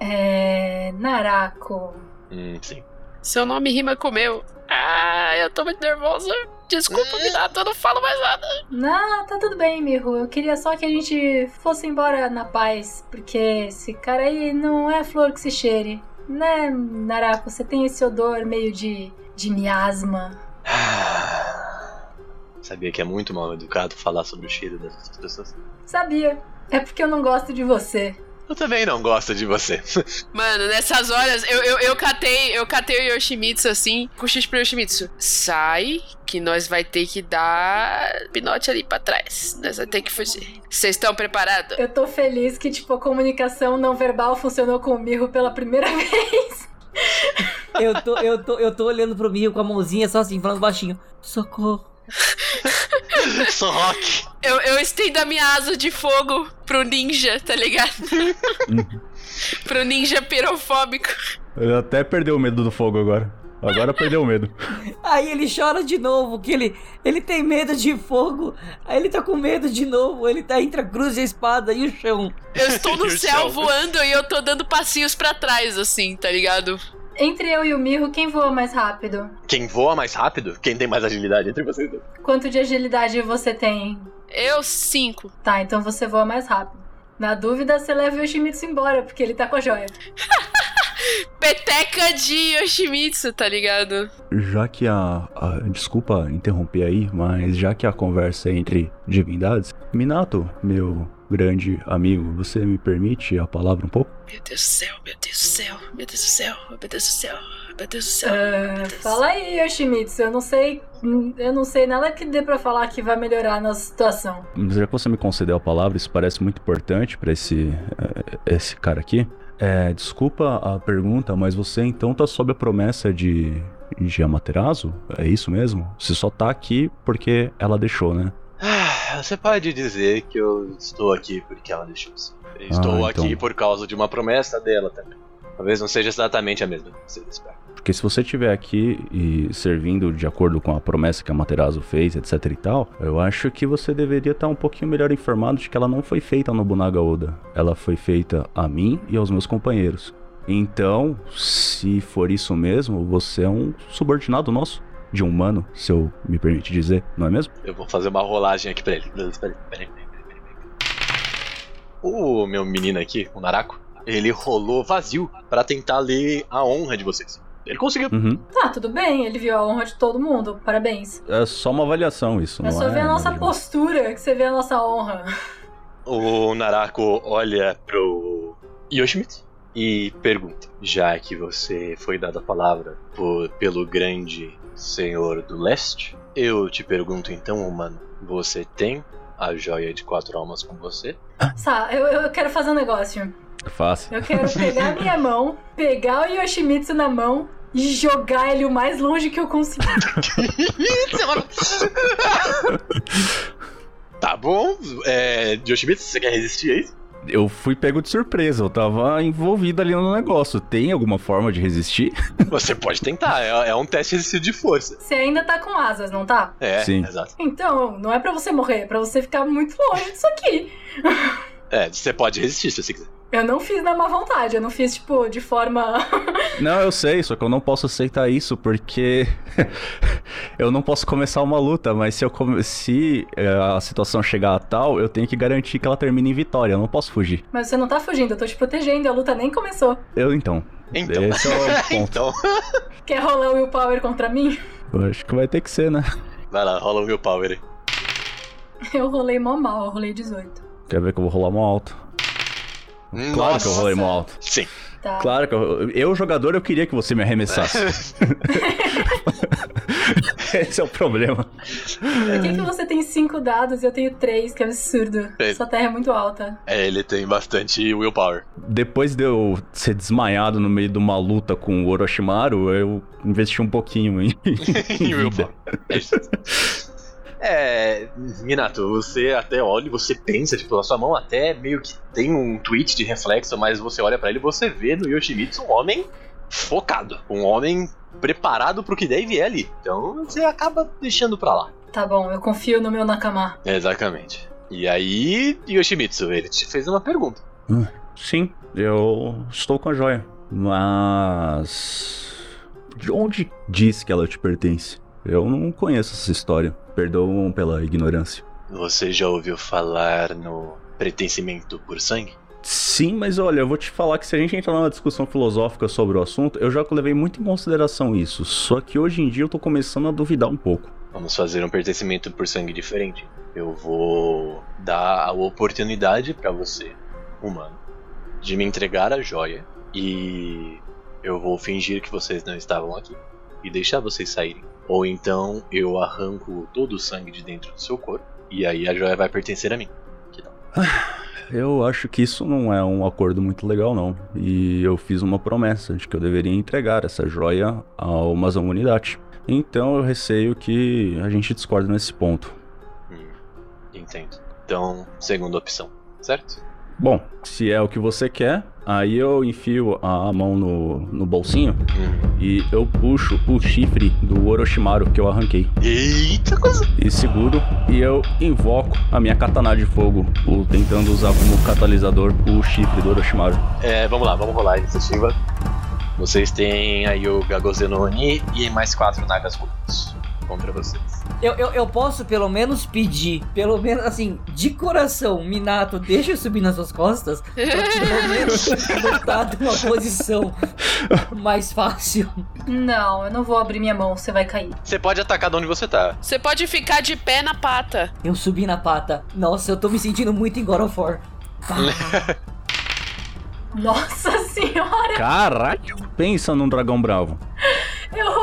É. Narako. Hum, sim. Seu nome rima com o meu. Ah, eu tô muito nervosa. Desculpa, Minato, eu não falo mais nada. Não, tá tudo bem, Mirro. Eu queria só que a gente fosse embora na paz, porque esse cara aí não é flor que se cheire. Né, Narako? Você tem esse odor meio de. de miasma. Sabia que é muito mal educado falar sobre o cheiro das outras pessoas? Sabia. É porque eu não gosto de você. Eu também não gosto de você. Mano, nessas horas, eu, eu, eu catei, eu catei o Yoshimitsu assim, com o X pro Yoshimitsu. Sai, que nós vai ter que dar pinote ali pra trás. Nós vai ter que fugir. Vocês estão preparados? Eu tô feliz que, tipo, a comunicação não verbal funcionou com o Mirro pela primeira vez. Eu tô, eu, tô, eu tô olhando pro Mio com a mãozinha só assim, falando baixinho. Socorro. Sou rock. Eu, eu estendo a minha asa de fogo pro ninja, tá ligado? pro ninja pirofóbico. Ele até perdeu o medo do fogo agora. Agora perdeu o medo. Aí ele chora de novo, que ele, ele tem medo de fogo. Aí ele tá com medo de novo. Ele tá entre a cruz e a espada e o chão. Eu estou no o céu céu. voando e eu tô dando passinhos pra trás, assim, tá ligado? Entre eu e o Mirro, quem voa mais rápido? Quem voa mais rápido? Quem tem mais agilidade entre vocês dois? Quanto de agilidade você tem? Eu, cinco. Tá, então você voa mais rápido. Na dúvida, você leva o Yoshimitsu embora, porque ele tá com a joia. Peteca de Yoshimitsu, tá ligado? Já que a, a- Desculpa interromper aí, mas já que a conversa é entre divindades, Minato, meu grande amigo, você me permite a palavra um pouco? Meu Deus do céu, meu Deus do céu, meu Deus do céu, meu Deus do céu, meu Deus do céu. Ah, fala aí, Yoshimitsu. Eu não sei. Eu não sei nada que dê pra falar que vai melhorar a nossa situação. Mas Já que você me concedeu a palavra, isso parece muito importante pra esse, eh, esse cara aqui. É, desculpa a pergunta, mas você então tá sob a promessa de, de Amaterasu? É isso mesmo? Você só tá aqui porque ela deixou, né? Ah, você pode dizer que eu estou aqui porque ela deixou sim. Eu Estou Ah, então. aqui por causa de uma promessa dela também. Talvez não seja exatamente a mesma que você espera. Porque se você estiver aqui e servindo de acordo com a promessa que a Materazo fez, etc e tal, eu acho que você deveria estar um pouquinho melhor informado de que ela não foi feita no Bunaga Oda. Ela foi feita a mim e aos meus companheiros. Então, se for isso mesmo, você é um subordinado nosso. De um humano, se eu me permite dizer, não é mesmo? Eu vou fazer uma rolagem aqui pra ele. Peraí, peraí. O meu menino aqui, o Narako, ele rolou vazio pra tentar ler a honra de vocês. Ele conseguiu. Uhum. Tá, tudo bem. Ele viu a honra de todo mundo. Parabéns. É só uma avaliação isso, É não só é? ver a nossa postura que você vê a nossa honra. O Narako olha pro Yoshimitsu e pergunta: Já que você foi dado a palavra por- pelo grande senhor do leste, eu te pergunto então, humano, você tem a joia de quatro almas com você? Sá, eu, eu quero fazer um negócio. É fácil. Eu quero pegar minha mão, pegar o Yoshimitsu na mão e jogar ele o mais longe que eu conseguir. Tá bom, é, Yoshimitsu, você quer resistir a isso? Eu fui pego de surpresa, eu tava envolvido ali no negócio. Tem alguma forma de resistir? Você pode tentar, é, é um teste resistir de força. Você ainda tá com asas, não tá? É, Sim. exato. Então, não é pra você morrer, é pra você ficar muito longe disso aqui. É, você pode resistir se você quiser. Eu não fiz na má vontade, eu não fiz, tipo, de forma. Não, eu sei, só que eu não posso aceitar isso porque eu não posso começar uma luta, mas se, eu come- se eh, a situação chegar a tal, eu tenho que garantir que ela termine em vitória, eu não posso fugir. Mas você não tá fugindo, eu tô te protegendo, a luta nem começou. Eu então. Então. Esse é o ponto. então, Quer rolar o willpower contra mim? Eu acho que vai ter que ser, né? vai lá, rola o willpower aí. Eu rolei mó mal, eu rolei 18. Quer ver que eu vou rolar mó alto? Claro que eu rolei mó alto. Sim. Tá. Claro que eu, eu, jogador, eu queria que você me arremessasse. Esse é o problema. Por que, que você tem cinco dados e eu tenho três? Que absurdo. É. Sua terra é muito alta. É, ele tem bastante willpower. Depois de eu ser desmaiado no meio de uma luta com o Orochimaru, eu investi um pouquinho em, em vida. É isso. É, Minato, você até olha e você pensa, tipo, a sua mão até meio que tem um tweet de reflexo, mas você olha pra ele e você vê no Yoshimitsu um homem focado, um homem preparado pro que deve ali. Então você acaba deixando pra lá. Tá bom, eu confio no meu Nakama. Exatamente. E aí, Yoshimitsu, ele te fez uma pergunta. Sim, eu estou com a joia. Mas. De onde diz que ela te pertence? Eu não conheço essa história. Perdoam pela ignorância. Você já ouviu falar no pertencimento por sangue? Sim, mas olha, eu vou te falar que se a gente entrar numa discussão filosófica sobre o assunto, eu já levei muito em consideração isso. Só que hoje em dia eu tô começando a duvidar um pouco. Vamos fazer um pertencimento por sangue diferente. Eu vou dar a oportunidade pra você, humano, de me entregar a joia e eu vou fingir que vocês não estavam aqui e deixar vocês saírem. Ou então eu arranco todo o sangue de dentro do seu corpo e aí a joia vai pertencer a mim. Que tal? Eu acho que isso não é um acordo muito legal, não. E eu fiz uma promessa de que eu deveria entregar essa joia ao Amazon Unidade. Então eu receio que a gente discorda nesse ponto. Hum, entendo. Então, segunda opção, certo? Bom, se é o que você quer, aí eu enfio a mão no, no bolsinho Hum. e eu puxo o chifre do Orochimaru que eu arranquei. Eita coisa! E seguro e eu invoco a minha katana de fogo, o- tentando usar como catalisador o chifre do Orochimaru. É, vamos lá, vamos rolar a iniciativa. Vocês têm aí o Gagozenoni e mais quatro Nagas Ruins contra vocês. Eu, eu, eu posso pelo menos pedir, pelo menos assim, de coração, Minato, deixa eu subir nas suas costas, pra pelo menos lutar de uma posição mais fácil. Não, eu não vou abrir minha mão, você vai cair. Você pode atacar de onde você tá. Você pode ficar de pé na pata. Eu subi na pata. Nossa, eu tô me sentindo muito em God of War. Nossa senhora, Caralho! Pensa num dragão bravo.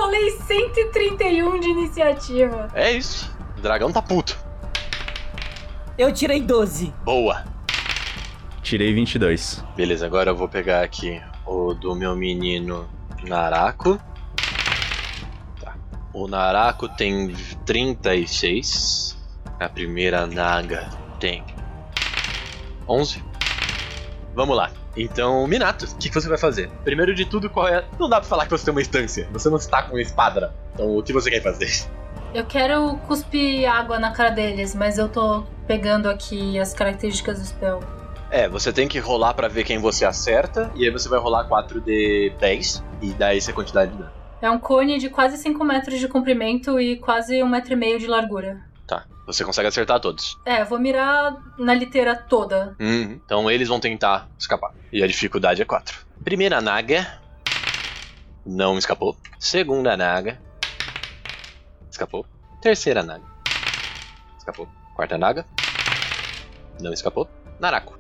Eu rolei 131 de iniciativa. É isso. O dragão tá puto. eu tirei 12. Boa. Tirei 22. Beleza, agora eu vou pegar aqui o do meu menino Narako. Tá. O Narako tem 36. A primeira Naga tem 11. Vamos lá. Então, Minato, o que, que você vai fazer? Primeiro de tudo, qual é. Não dá pra falar que você tem uma instância. Você não está com uma espada. Então, o que você quer fazer? Eu quero cuspir água na cara deles, mas eu tô pegando aqui as características do spell. É, você tem que rolar pra ver quem você acerta. E aí você vai rolar 4d10. E dá essa quantidade de dano. É um cone de quase 5 metros de comprimento e quase um metro e meio de largura. Você consegue acertar todos. É, vou mirar na liteira toda. Uhum. Então eles vão tentar escapar. E a dificuldade é 4. Primeira naga. Não escapou. Segunda naga. Escapou. Terceira naga. Escapou. Quarta naga. Não escapou. Narako.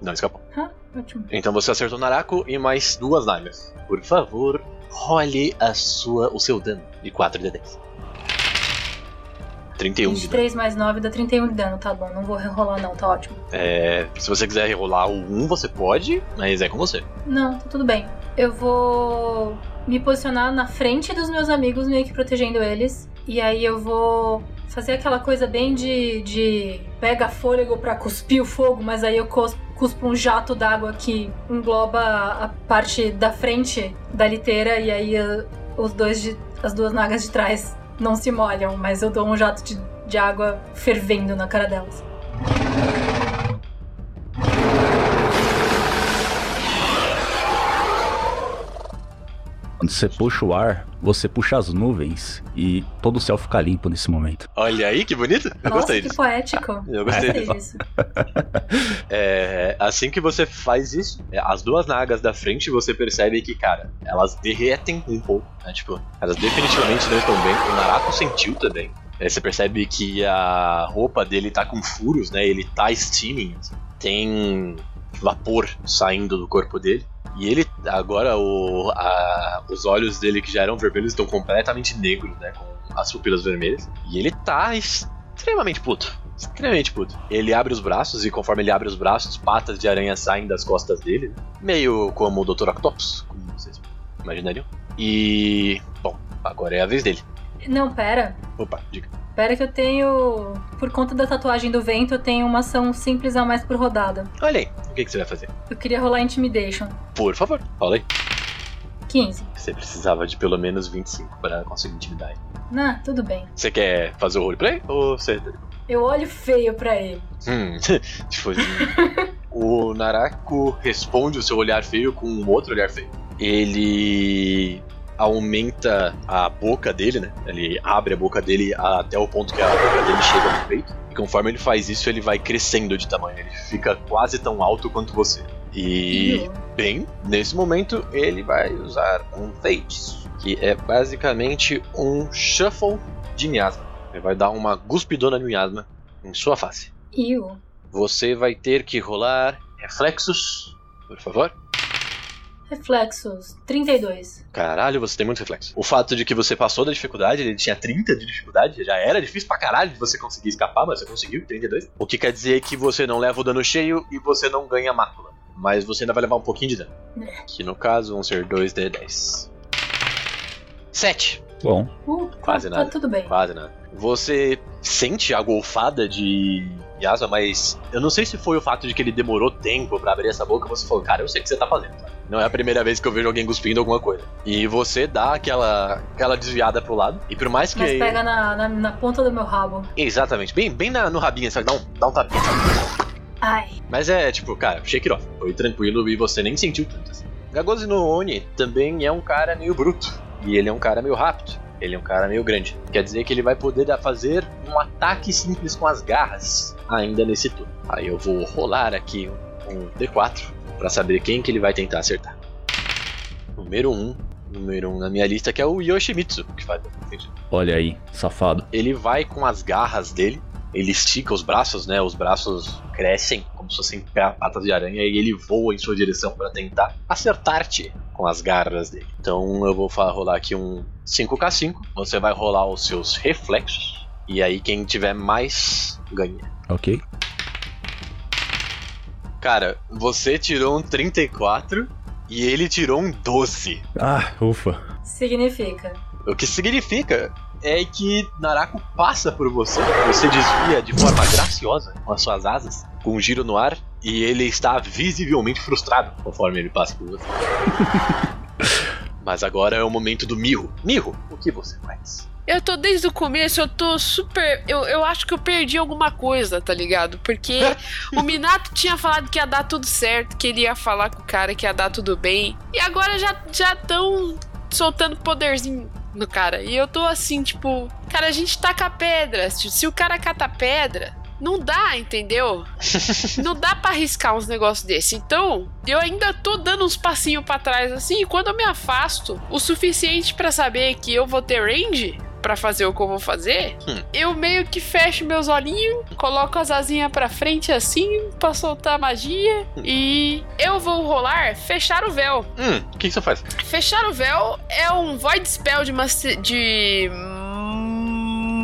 Não escapou. Ah, ótimo. Então você acertou Narako e mais duas nagas. Por favor, role a sua, o seu dano de 4 de 10. 31 de dano. 23 mais 9 dá 31 de dano, tá bom. Não vou rerolar não, tá ótimo. É, se você quiser rerolar o 1, você pode, mas é com você. Não, tá tudo bem. Eu vou me posicionar na frente dos meus amigos, meio que protegendo eles. E aí eu vou fazer aquela coisa bem de, de pega fôlego pra cuspir o fogo, mas aí eu cus- cuspo um jato d'água que engloba a parte da frente da liteira e aí uh, os dois de- as duas nagas de trás não se molham, mas eu dou um jato de, de água fervendo na cara delas. Quando você puxa o ar, você puxa as nuvens e todo o céu fica limpo nesse momento. Olha aí, que bonito. Eu Nossa, gostei que disso. poético. Eu gostei Gostei disso. disso. É, assim que você faz isso, é, as duas nagas da frente você percebe que, cara, elas derretem um pouco, né? Tipo, elas definitivamente não estão bem. O Narako sentiu também. É, você percebe que a roupa dele tá com furos, né? Ele tá steaming. assim. Tem vapor saindo do corpo dele. E ele, agora, o, a- os olhos dele que já eram vermelhos estão completamente negros, né? Com as pupilas vermelhas. E ele tá extremamente puto. Extremamente puto. Ele abre os braços e conforme ele abre os braços, patas de aranha saem das costas dele. né? Meio como o Dr. Octopus, como vocês imaginariam. E. Bom, agora é a vez dele. Não, pera. Opa, diga. Pera que eu tenho. Por conta da tatuagem do vento, eu tenho uma ação simples a mais por rodada. Olha aí, o que, que você vai fazer? Eu queria rolar Intimidation. Por favor, fala aí. 15. Você precisava de pelo menos 25 para conseguir intimidar ele. Ah, tudo bem. Você quer fazer o roleplay ou você. Eu olho feio pra ele. Hum, tipo assim. o Narako responde o seu olhar feio com um outro olhar feio. Ele aumenta a boca dele, né? Ele abre a boca dele até o ponto que a boca dele chega no peito. E conforme ele faz isso, ele vai crescendo de tamanho. Ele fica quase tão alto quanto você. E, bem, nesse momento ele vai usar um Fate, que é basicamente um Shuffle de miasma. Ele vai dar uma guspidona de miasma em sua face. Iu. Você vai ter que rolar reflexos, por favor. Reflexos. 32. Caralho, você tem muito reflexo. O fato de que você passou da dificuldade, ele tinha 30 de dificuldade, já era difícil pra caralho de você conseguir escapar, mas você conseguiu, 32. O que quer dizer que você não leva o dano cheio e você não ganha mácula. Mas você ainda vai levar um pouquinho de dano. Que no caso vão ser 2d10. 7. Bom, Uh, tá- Quase tá, nada. tudo bem. Quase nada. Você sente a golfada de Yasa, mas eu não sei se foi o fato de que ele demorou tempo pra abrir essa boca. Você falou, cara, eu sei o que você tá fazendo. Não é a primeira vez que eu vejo alguém cuspindo alguma coisa. E você dá aquela, aquela desviada pro lado. E por mais que. Mas pega na, na, na ponta do meu rabo. Exatamente, bem, bem na- no rabinho, sabe? Dá um, dá um tapinha. Ai. Mas é tipo, cara, shake it off. Foi tranquilo e você nem sentiu tanto assim. Gagozi no Oni também é um cara meio bruto. E ele é um cara meio rápido. Ele é um cara meio grande. Quer dizer que ele vai poder dar- fazer um ataque simples com as garras ainda nesse turno. Aí eu vou rolar aqui um D4 pra saber quem que ele vai tentar acertar. Número 1. Um, número 1 um na minha lista que é o Yoshimitsu, que faz olha aí, safado. ele vai com as garras dele, ele estica os braços, né? Os braços crescem como se fossem pa- patas de aranha e ele voa em sua direção para tentar acertar-te com as garras dele. Então eu vou rolar aqui um 5k5, você vai rolar os seus reflexos e aí quem tiver mais ganha. Ok. Cara, você tirou um 34 e ele tirou um 12. Ah, ufa. Significa. O que significa é que Narako passa por você, você desvia de forma graciosa com as suas asas, com um giro no ar, e ele está visivelmente frustrado conforme ele passa por você. Mas agora é o momento do Mirro. Mirro, o que você faz? Eu tô desde o começo, eu tô super. Eu, eu acho que eu perdi alguma coisa, tá ligado? Porque o Minato tinha falado que ia dar tudo certo, que ele ia falar com o cara que ia dar tudo bem. E agora já já tão soltando poderzinho no cara. E eu tô assim, tipo, cara, a gente taca pedra. Se o cara cata pedra, não dá, entendeu? não dá pra arriscar uns negócios desse. Então, eu ainda tô dando uns passinhos pra trás assim, e quando eu me afasto o suficiente pra saber que eu vou ter range pra fazer o que eu vou fazer, Hum. eu meio que fecho meus olhinhos, coloco as asinhas pra frente assim, pra soltar a magia, e eu vou rolar fechar o véu. Hum, o que, que você faz? Fechar o véu é um Void Spell de, master, de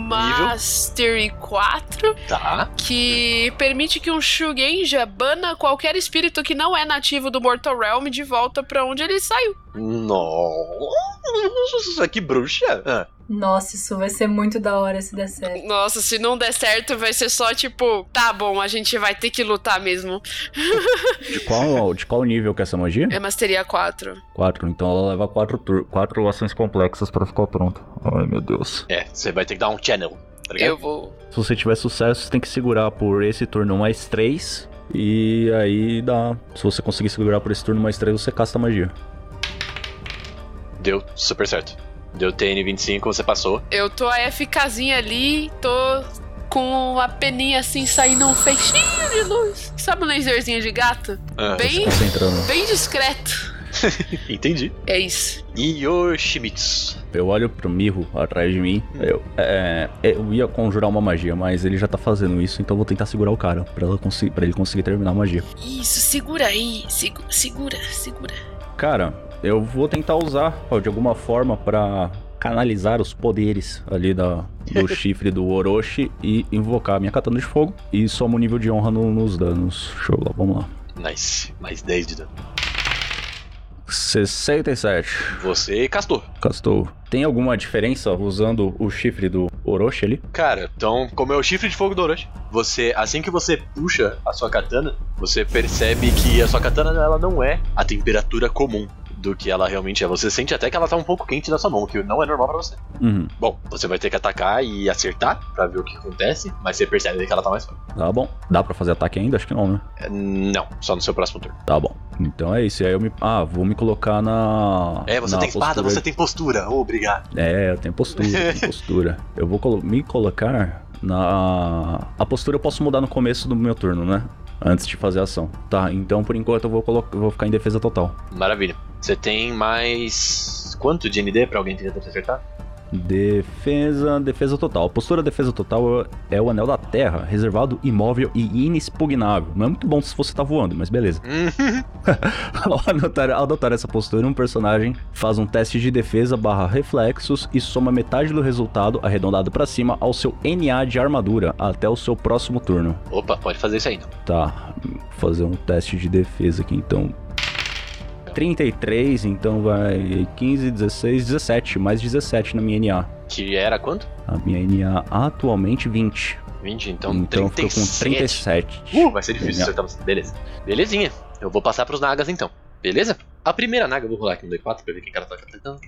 Mastery 4 Tá. que permite que um Shugenja bana qualquer espírito que não é nativo do Mortal Realm de volta pra onde ele saiu. Nossa, que bruxa. Ah, Nossa, isso vai ser muito da hora se der certo. Nossa, se não der certo, vai ser só tipo, tá bom, a gente vai ter que lutar mesmo. De qual, de qual nível que é essa magia? É Masteria 4. 4, então ela leva 4 tur- quatro ações complexas pra ficar pronta. Ai meu Deus. é, você vai ter que dar um channel. Tá ligado? Eu vou. Se você tiver sucesso, você tem que segurar por esse turno mais 3. E aí dá. Se você conseguir segurar por esse turno mais 3, você casta a magia. Deu super certo. Deu TN25, você passou. Eu tô a FKzinha ali, tô com a peninha assim saindo um feixinho de luz. Sabe um laserzinho de gato? Ah, Bem, Concentrando. bem discreto. Entendi. É isso. Yoshimitsu. Eu olho pro Mirro atrás de mim. Eu, é, eu ia conjurar uma magia, mas ele já tá fazendo isso, então eu vou tentar segurar o cara pra, ela pra ele conseguir terminar a magia. Isso, segura aí. Segu- segura, segura. Cara, eu vou tentar usar ó, de alguma forma pra canalizar os poderes ali da, do chifre do Orochi e invocar a minha katana de fogo e soma o nível de honra no- nos danos. Show lá, vamos lá. Nice. Mais 10 de dano. 67. Você castou. Castou. Tem alguma diferença usando o chifre do Orochi ali? Cara, então, como é o chifre de fogo do Orochi, você, assim que você puxa a sua katana, você percebe que a sua katana ela não é a temperatura comum do que ela realmente é. Você sente até que ela tá um pouco quente na sua mão, que não é normal pra você. Uhum. Bom, você vai ter que atacar e acertar pra ver o que acontece, mas você percebe que ela tá mais forte. Tá bom. Dá pra fazer ataque ainda? Acho que não, né? É, Não, só no seu próximo turno. Tá bom. Então é isso. E aí eu me. Ah, vou me colocar na. É, você na tem espada, postura você tem postura. Obrigado. É, eu tenho postura, eu tenho postura. Eu vou colo- me colocar na. A postura eu posso mudar no começo do meu turno, né? Antes de fazer a ação. Tá, então por enquanto eu vou, colo- eu vou ficar em defesa total. Maravilha. Você tem mais. Quanto de ND pra alguém tentar te acertar? Defesa, defesa total. Postura defesa total é o anel da terra, reservado, imóvel e inexpugnável. Não é muito bom se você tá voando, mas beleza. Hum, Ao adotar, ao adotar essa postura, um personagem faz um teste de defesa barra reflexos e soma metade do resultado arredondado pra cima ao seu NA de armadura até o seu próximo turno. Opa, pode fazer isso aí então. Tá, vou fazer um teste de defesa aqui então. 33, então vai 15, 16, 17, mais 17 na minha NA. Que era quanto? A minha NA atualmente 20. 20, então, Então, ficou 37. com 37. Uh, vai ser difícil NA. acertar você. Beleza. Belezinha. Eu vou passar pros Nagas então. Beleza? A primeira Naga, eu vou rolar aqui no D4 pra ver quem cara tá atacando.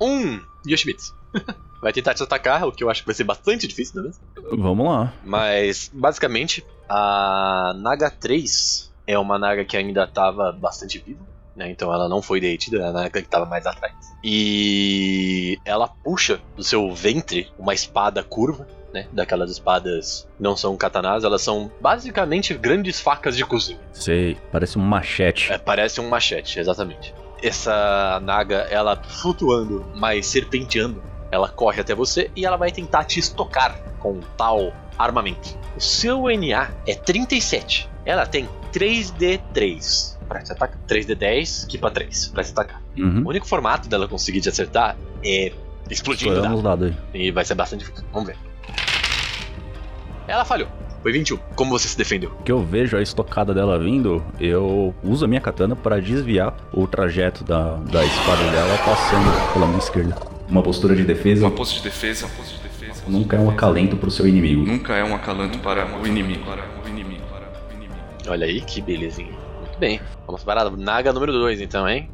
Um Yoshimitsu. vai tentar te atacar, o que eu acho que vai ser bastante difícil, não é mesmo? Vamos lá. Mas, basicamente, a Naga 3 é uma Naga que ainda tava bastante viva. Né? Então ela não foi derretida, é a Naga que tava mais atrás. E ela puxa do seu ventre uma espada curva. Né? Daquelas espadas que não são katanas, elas são basicamente grandes facas de cozinha. Sei, parece um machete. É, parece um machete, exatamente. Essa naga, ela flutuando, mas serpenteando, ela corre até você e ela vai tentar te estocar com tal armamento. O seu NA é 37. Ela tem 3D3 pra te atacar. 3D10, que pra 3 pra te atacar. Uhum. O único formato dela conseguir te acertar é explodindo o Estourando dado. os dados aí. E vai ser bastante difícil. Vamos ver. Ela falhou. Foi 21. Como você se defendeu? que eu vejo a estocada dela vindo, eu uso a minha katana para desviar o trajeto da, da espada dela passando pela minha esquerda. Uma postura de defesa Uma pose de defesa, uma pose de defesa. nunca é um acalento pro seu inimigo. Nunca é um acalanto para o inimigo. Para o. Para o. Olha aí, que belezinha. Muito bem. Vamos parar. Naga número 2, então, hein?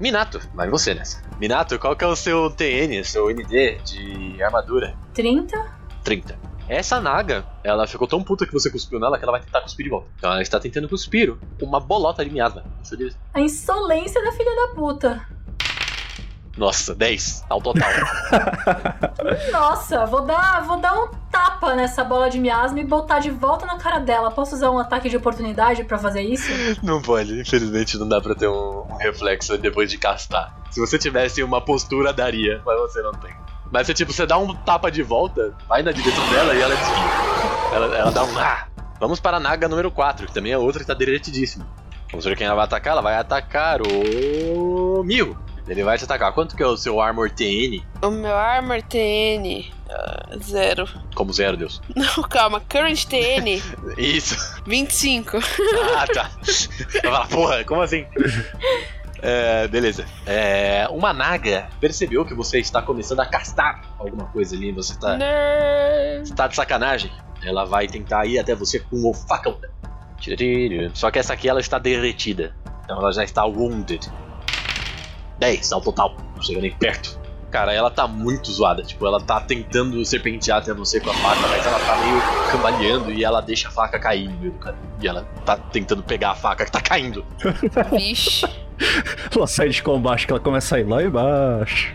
Minato, vai você nessa. Minato, qual que é o seu TN, seu ND de armadura? 30? 30. Essa Naga, ela ficou tão puta que você cuspiu nela que ela vai tentar cuspir de volta. Então ela está tentando cuspir uma bolota de miasma. Deixa eu dizer. A insolência da filha da puta. Nossa, 10 ao total. Nossa, vou dar, vou dar um tapa nessa bola de miasma e botar de volta na cara dela. Posso usar um ataque de oportunidade pra fazer isso? não pode, infelizmente não dá pra ter um, um reflexo depois de castar. Se você tivesse uma postura, daria, mas você não tem. Mas se tipo, você dá um tapa de volta, vai na direção dela e ela desvia. Ela, ela dá um ah! Vamos para a Naga número 4, que também é outra que tá derretidíssima. Vamos ver quem ela vai atacar. Ela vai atacar o. Mil. Ele vai te atacar. Quanto que é o seu Armor TN? O meu Armor TN. ah, zero. Como zero, Deus. Não, calma. Current TN, Isso. 25. Ah, tá. Falar, porra, como assim? É, beleza. É, uma naga percebeu que você está começando a castar alguma coisa ali. Você tá, Nerd. tá de sacanagem. Ela vai tentar ir até você com o facão. Só que essa aqui ela está derretida. Então ela já está wounded. 10 ao total. Não chega nem perto. Cara, ela tá muito zoada. Tipo, ela tá tentando serpentear até você com a faca, mas ela tá meio cambaleando e ela deixa a faca cair no meio do caminho. E ela tá tentando pegar a faca que tá caindo. Vixe. Ela sai de combate que ela começa a ir lá embaixo.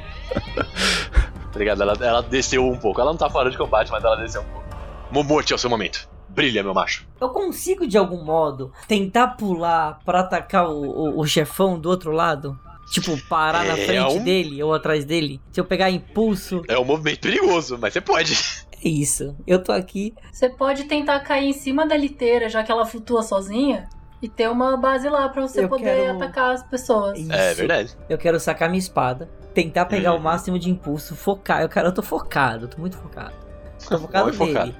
Tá ligado? Ela, ela desceu um pouco. Ela não tá fora de combate, mas ela desceu um pouco. Momote é o seu momento. Brilha, meu macho. Eu consigo, de algum modo, tentar pular pra atacar o, o, o chefão do outro lado? Tipo, parar na É frente um- dele ou atrás dele? Se eu pegar impulso. É um movimento perigoso, mas você pode. É isso. Eu tô aqui. Você pode tentar cair em cima da liteira, já que ela flutua sozinha, e ter uma base lá pra você Eu poder quero- atacar as pessoas. Isso. É verdade. Eu quero sacar minha espada. Tentar pegar Uhum. o máximo de impulso. Focar. Eu, cara, eu tô focado. Eu tô muito focado. Tô focado Bom e nele. focado.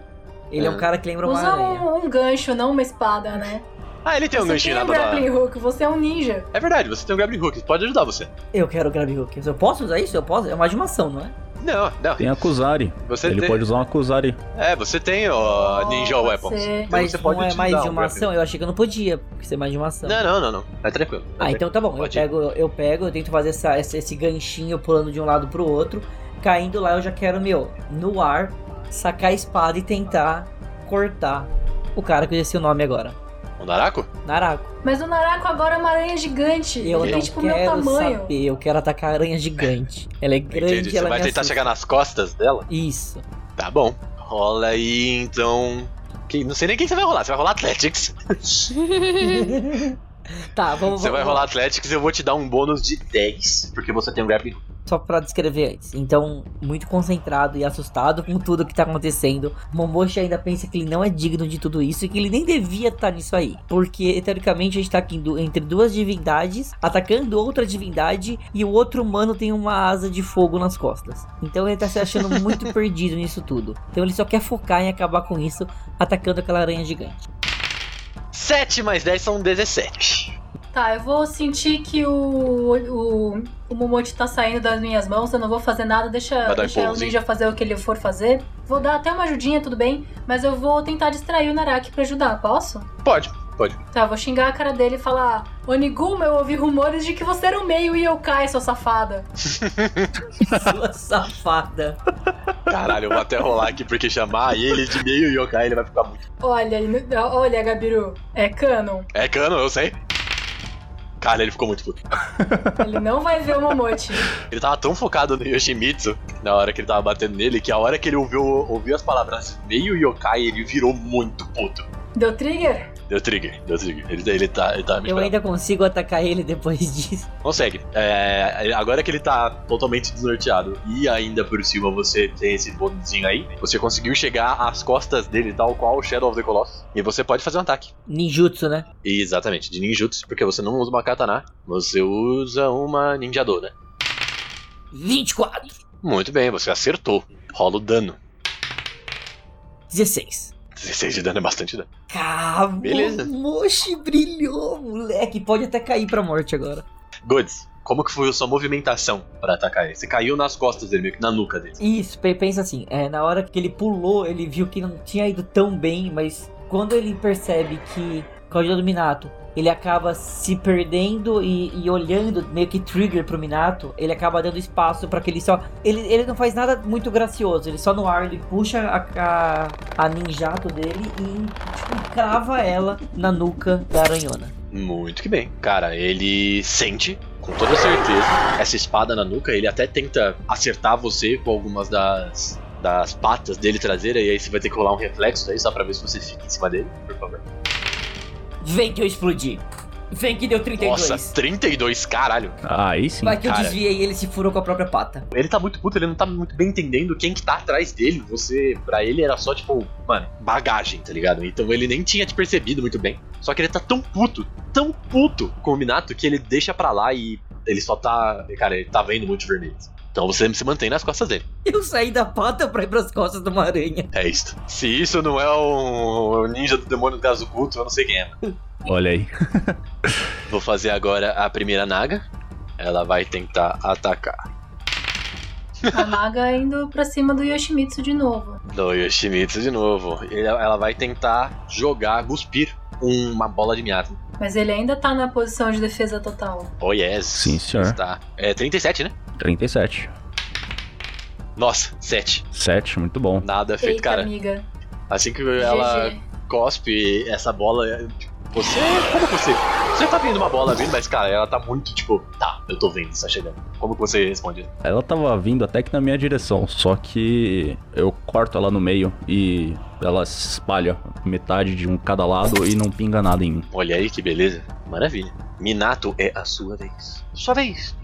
Ele é um É. cara que lembra uma Usa aranha. um, um gancho, não uma espada, né? Ah, ele tem um você ganchinho tem na um grappling hook, você é um ninja. É verdade, você tem um grappling hook, pode ajudar você. Eu quero grab hook. Eu posso usar isso? Eu posso? É uma de uma ação, não é? Não, não. Tem a Kuzari. Você Ele tem... pode usar uma Kuzari. É, você tem o Ninja Pode Weapons. Então Mas você pode não é mais de um uma grappling ação. Eu achei que eu não podia, porque ser mais de uma ação. Não, não, não, não. Tá tranquilo. Ah, então tá bom. Eu ir. pego, eu pego, eu tento fazer essa, esse, esse ganchinho pulando de um lado pro outro. Caindo lá, eu já quero, meu, no ar, sacar a espada e tentar cortar o cara que eu esqueci o nome agora. O Narako? Narako. Mas o Narako agora é uma aranha gigante. Eu Ele não tem tipo o meu quero tamanho. saber, eu quero atacar a aranha gigante. Ela é grande, Entendi. Você ela vai tentar assusta. chegar nas costas dela? Isso. Tá bom. Rola aí, então. Que, não sei nem quem você vai rolar. Você vai rolar Athletics. tá, vamos, Você vai vamos- rolar Athletics e eu vou te dar um bônus de 10. Porque você tem um grappling. Só pra descrever antes. Então, muito concentrado e assustado com tudo que tá acontecendo. Momoshi ainda pensa que ele não é digno de tudo isso e que ele nem devia estar nisso aí. Porque, teoricamente, a gente tá aqui entre duas divindades, atacando outra divindade, e o outro humano tem uma asa de fogo nas costas. Então ele tá se achando muito perdido nisso tudo. Então ele só quer focar em acabar com isso, atacando aquela aranha gigante. 7 mais 10 são 17. Tá, eu vou sentir que o, o, o Momote tá saindo das minhas mãos, eu não vou fazer nada, deixa, deixa o ninja fazer o que ele for fazer. Vou dar até uma ajudinha, tudo bem, mas eu vou tentar distrair o Naraki pra ajudar, posso? Pode, pode. Tá, eu vou xingar a cara dele e falar: Oniguma, eu ouvi rumores de que você era um meio yokai, sua safada. Sua safada. Caralho, eu vou até rolar aqui porque chamar ele de meio yokai ele vai ficar muito. Olha, olha, Gabiru, é canon. É cano, eu sei. Cara, ele ficou muito puto. Ele não vai ver o Momote. Ele tava tão focado no Yoshimitsu na hora que ele tava batendo nele que a hora que ele ouviu, ouviu as palavras meio yokai, ele virou muito puto. Deu trigger? Deu trigger, deu trigger. Ele, ele tá, ele tá me Eu esperando. ainda consigo atacar ele depois disso. Consegue. É, agora que ele tá totalmente desnorteado e ainda por cima você tem esse bônusinho aí, você conseguiu chegar às costas dele, tal qual o Shadow of the Colossus. E você pode fazer um ataque. Ninjutsu, né? Exatamente, de ninjutsu, porque você não usa uma katana, você usa uma ninjador, né? 24. Muito bem, você acertou. Rola o dano. 16. 16 de dano é bastante dano. Cara, Beleza. Moshi brilhou, moleque. Pode até cair pra morte agora. Goods, como que foi a sua movimentação pra atacar ele? Você caiu nas costas dele, meio que na nuca dele. Isso, pe- pensa assim, é, na hora que ele pulou, ele viu que não tinha ido tão bem, mas quando ele percebe que com a ajuda do Minato, ele acaba se perdendo e, e olhando meio que trigger pro Minato, ele acaba dando espaço pra que ele só. Ele, ele não faz nada muito gracioso, ele só no ar ele puxa a, a, a ninjato dele e tipo, crava ela na nuca da aranhona. Muito que bem. Cara, ele sente, com toda certeza, essa espada na nuca. Ele até tenta acertar você com algumas das, das patas dele traseira. E aí você vai ter que rolar um reflexo aí, só pra ver se você fica em cima dele, por favor. Vem que eu explodi. Vem que deu 32. Nossa, 32, caralho. Ah, aí sim. Vai que eu cara. desviei e ele se furou com a própria pata. Ele tá muito puto, ele não tá muito bem entendendo quem que tá atrás dele. Você, pra ele, era só, tipo, mano, bagagem, tá ligado? Então ele nem tinha te percebido muito bem. Só que ele tá tão puto, tão puto com o Minato que ele deixa pra lá e ele só tá. Cara, ele tá vendo muito vermelho. Então você se mantém nas costas dele. Eu saí da pata pra ir pras costas de uma aranha. É isso. Se isso não é um ninja do demônio do Kazukuto, eu não sei quem é. Olha aí. Vou fazer agora a primeira Naga. Ela vai tentar atacar. A Naga indo pra cima do Yoshimitsu de novo. Do Yoshimitsu de novo. Ela vai tentar jogar, cuspir uma bola de miasma. Mas ele ainda tá na posição de defesa total. Oh yes. Sim, senhor. Está. É 37, né? 37. Nossa, 7. 7, muito bom. Nada feito, Eita, cara. amiga. Assim que ela GG. cospe essa bola, é, tipo, você. Como você. Você tá vendo uma bola vindo, mas, cara, ela tá muito tipo. Tá, eu tô vendo, está chegando. Como que você responde? Ela tava vindo até que na minha direção, só que eu corto ela no meio e ela se espalha metade de um cada lado e não pinga nada em mim. Olha aí que beleza. Maravilha. Minato é a sua vez. Sua vez.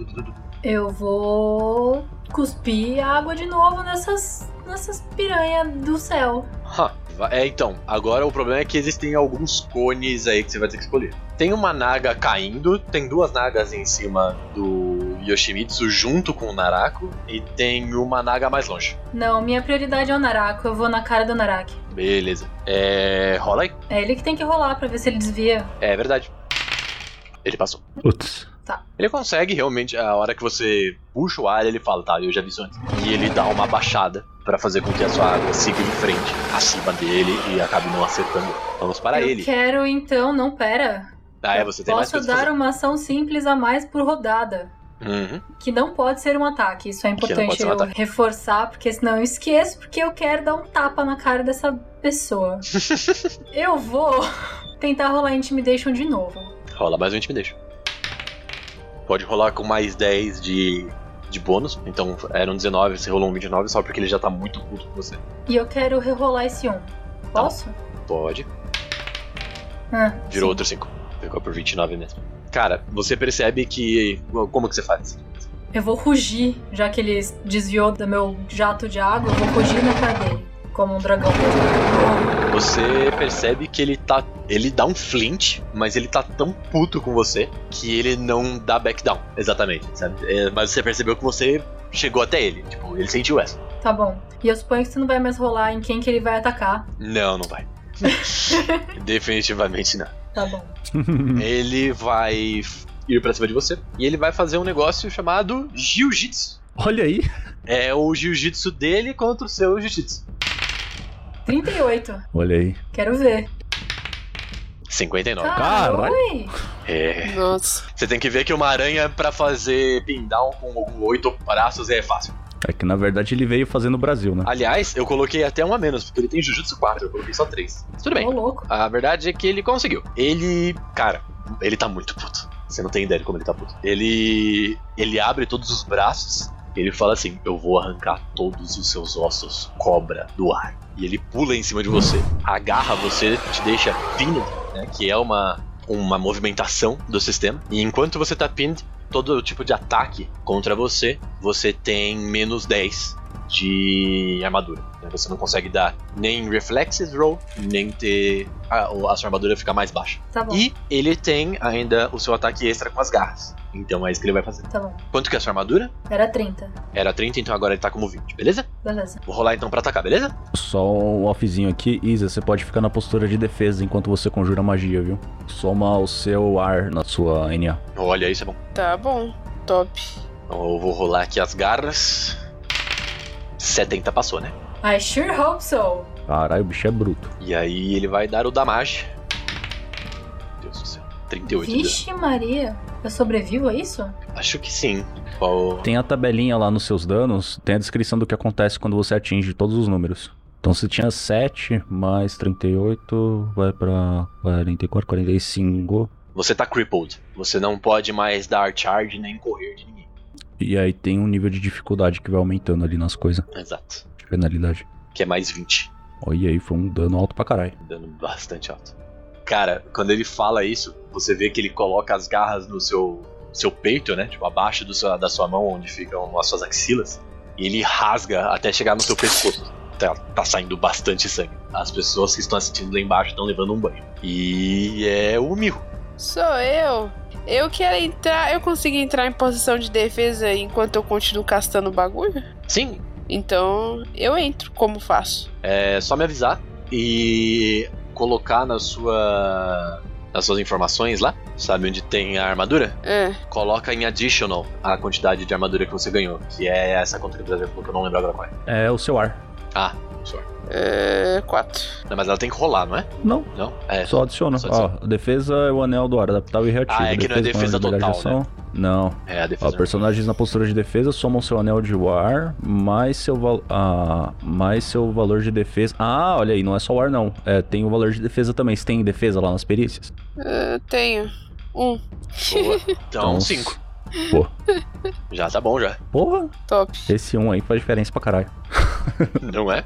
Eu vou cuspir água de novo nessas, nessas piranhas do céu. Ha, É, então, agora o problema é que existem alguns cones aí que você vai ter que escolher. Tem uma naga caindo, tem duas nagas em cima do Yoshimitsu junto com o Narako, e tem uma naga mais longe. Não, minha prioridade é o Narako. Eu vou na cara do Naraki. Beleza. É. rola aí. É ele que tem que rolar pra ver se ele desvia. É verdade. Ele passou. Putz. Ele consegue realmente, a hora que você puxa o ar, ele fala, tá, eu já vi isso antes. E ele dá uma baixada pra fazer com que a sua água siga em frente, acima dele e acabe não acertando. Vamos para eu ele. quero então, não pera. Ah, é, você tem mais Posso pra dar fazer. uma ação simples a mais por rodada. Uhum. Que não pode ser um ataque. Isso é importante um eu ataque. reforçar, porque senão eu esqueço, porque eu quero dar um tapa na cara dessa pessoa. eu vou tentar rolar Intimidation de novo. Rola mais um Intimidation. Pode rolar com mais 10 de, de bônus. Então eram 19, você rolou um 29 só porque ele já tá muito puto com você. E eu quero rerolar esse 1. Posso? Pode. Ah, Virou sim. outro 5. Ficou por 29 mesmo. Cara, você percebe que. Como que você faz? Eu vou rugir, já que ele desviou do meu jato de água, eu vou rugir na cara dele. Como um dragão. Você percebe que ele tá. Ele dá um flint, mas ele tá tão puto com você que ele não dá back down. Exatamente, sabe? É, mas você percebeu que você chegou até ele. Tipo, ele sentiu essa. Tá bom. E eu suponho que você não vai mais rolar em quem que ele vai atacar. Não, não vai. Definitivamente não. Tá bom. Ele vai ir pra cima de você e ele vai fazer um negócio chamado Jiu-Jitsu. Olha aí. É o Jiu-Jitsu dele contra o seu Jiu-Jitsu. 38. Olha aí. Quero ver. 59. Caralho. É. Nossa. Você tem que ver que uma aranha pra fazer pin down com oito braços é fácil. É que na verdade ele veio fazer no Brasil, né? Aliás, eu coloquei até um a menos, porque ele tem Jujutsu 4, eu coloquei só 3. Mas tudo bem. Ô, louco. A verdade é que ele conseguiu. Ele. Cara, ele tá muito puto. Você não tem ideia de como ele tá puto. Ele. Ele abre todos os braços. Ele fala assim: Eu vou arrancar todos os seus ossos, cobra, do ar. E ele pula em cima de você. Agarra você, te deixa pinned, né? Que é uma, uma movimentação do sistema. E enquanto você tá pinned, todo tipo de ataque contra você, você tem menos 10 de armadura. né? Você não consegue dar nem reflexes roll, nem ter a, a sua armadura ficar mais baixa. Tá bom. E ele tem ainda o seu ataque extra com as garras. Então é isso que ele vai fazer. Tá bom. Quanto que é a sua armadura? Era 30. Era 30, então agora ele tá como 20, beleza? Beleza. Vou rolar então pra atacar, beleza? Só um offzinho aqui. Isa, você pode ficar na postura de defesa enquanto você conjura magia, viu? Soma o seu ar na sua NA. Olha, isso é bom. Tá bom. Top. Então eu vou rolar aqui as garras. 70 passou, né? I sure hope so. Caralho, o bicho é bruto. E aí ele vai dar o damage. Meu Deus do céu. 38 de dano. Vixe Maria. Eu sobrevivo a isso? Acho que sim. Qual... Tem a tabelinha lá nos seus danos, tem a descrição do que acontece quando você atinge todos os números. Então se tinha 7 mais 38, vai pra 44, 45. Você tá crippled. Você não pode mais dar charge nem correr de ninguém. E aí tem um nível de dificuldade que vai aumentando ali nas coisas, Exato. de penalidade. Que é mais 20. Olha aí, foi um dano alto pra caralho. Dano bastante alto. Cara, quando ele fala isso, você vê que ele coloca as garras no seu, seu peito, né? Tipo, abaixo do seu- da sua mão, onde ficam as suas axilas. E ele rasga até chegar no seu pescoço. Tá, tá saindo bastante sangue. As pessoas que estão assistindo lá embaixo estão levando um banho. E é o Miho. Sou eu. Eu quero entrar. Eu consigo entrar em posição de defesa enquanto eu continuo castando o bagulho? Sim, Então eu entro. Como faço? é só me avisar e colocar na sua. nas suas informações lá. Sabe onde tem a armadura? É. Coloca em additional a quantidade de armadura que você ganhou. Que é essa conta que o Brasil falou que eu não lembro agora qual é. É o seu ar. Ah, sorry. É. Quatro. Não, mas ela tem que rolar, não é? Não, Não? É. só adiciona. Só Ó, defesa é o anel do ar, adaptável e reativo. Ah, é que não é defesa total, ação. Não. É a Ó, defesa. personagens na postura de defesa somam seu anel de ar mais seu, val ah, mais seu valor de defesa. Ah, olha aí, não é só o ar não. É, tem o valor de defesa também. Você tem defesa lá nas perícias? É, tenho. Um. Boa. Então, Então, 5. Pô. Já tá bom já. Porra, Top. esse um aí faz diferença pra caralho. Não é?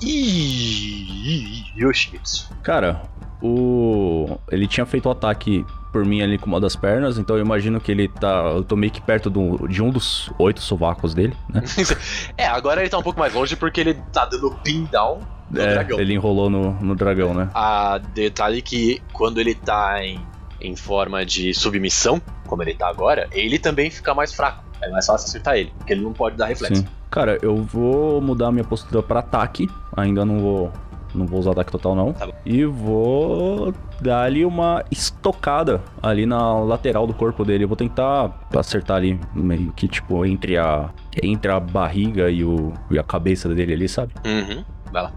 E Yoshimitsu. Cara, o. Ele tinha feito o ataque por mim ali com uma das pernas, então eu imagino que ele tá. Eu tô meio que perto do... de um dos oito sovacos dele, né? é, agora ele tá um pouco mais longe porque ele tá dando pin down no é, dragão. ele enrolou no, no dragão, né? A detalhe que quando ele tá em, em forma de submissão, como ele tá agora, ele também fica mais fraco. É mais fácil acertar ele, porque ele não pode dar reflexo. Sim. Cara, eu vou mudar minha postura pra ataque. Ainda não vou. Não vou usar ataque total, não. Tá. E vou dar ali uma estocada ali na lateral do corpo dele. Eu vou tentar acertar ali, meio que tipo, entre a. Entre a barriga e, o, e a cabeça dele ali, sabe? Uhum, vai lá.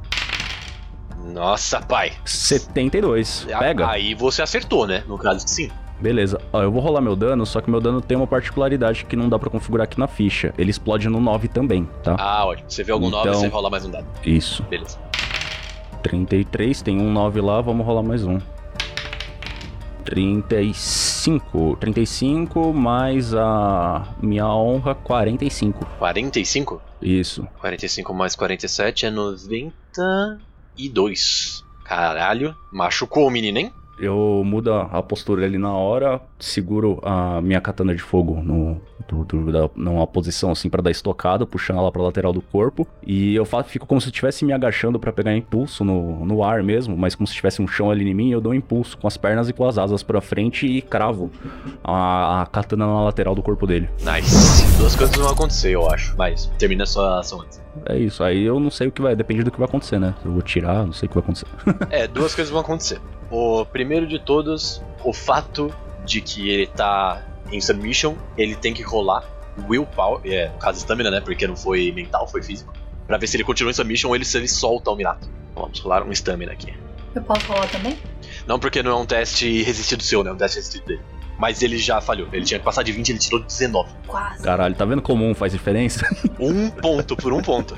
Nossa, pai. 72. Pega. Aí você acertou, né? No caso sim. Beleza. Ó, eu vou rolar meu dano, só que meu dano tem uma particularidade que não dá pra configurar aqui na ficha. Ele explode no 9 também, tá? Ah, ótimo. Você vê algum Então- 9, você rola mais um dado. Isso. Beleza. 33, tem um 9 lá, vamos rolar mais um. 35. 35 mais a minha honra, 45. 45? Isso. 45 mais 47 é 92. Caralho. Machucou o menino, hein? Eu mudo a postura ali na hora, seguro a minha katana de fogo no, do, do- da, numa posição assim pra dar estocada, puxando ela pra lateral do corpo. E eu fa- fico como se estivesse me agachando pra pegar impulso no, no ar mesmo, mas como se tivesse um chão ali em mim, eu dou um impulso com as pernas e com as asas pra frente e cravo a, a katana na lateral do corpo dele. Nice. Duas coisas vão acontecer, eu acho. Mas termina a sua ação antes. É isso, aí eu não sei o que vai, depende do que vai acontecer, né? Eu vou tirar, não sei o que vai acontecer. É, duas coisas vão acontecer. O primeiro de todos, o fato de que ele tá em submission, ele tem que rolar willpower, é, no caso stamina, né? Porque não foi mental, foi físico. Pra ver se ele continua em submission ou ele, se ele solta o Minato. Vamos rolar um stamina aqui. Eu posso rolar também? Não porque não é um teste resistido seu, né? É um teste resistido dele. Mas ele já falhou. Ele tinha que passar de 20, ele tirou 19. Quase. Caralho, tá vendo como um faz diferença? Um ponto por um ponto.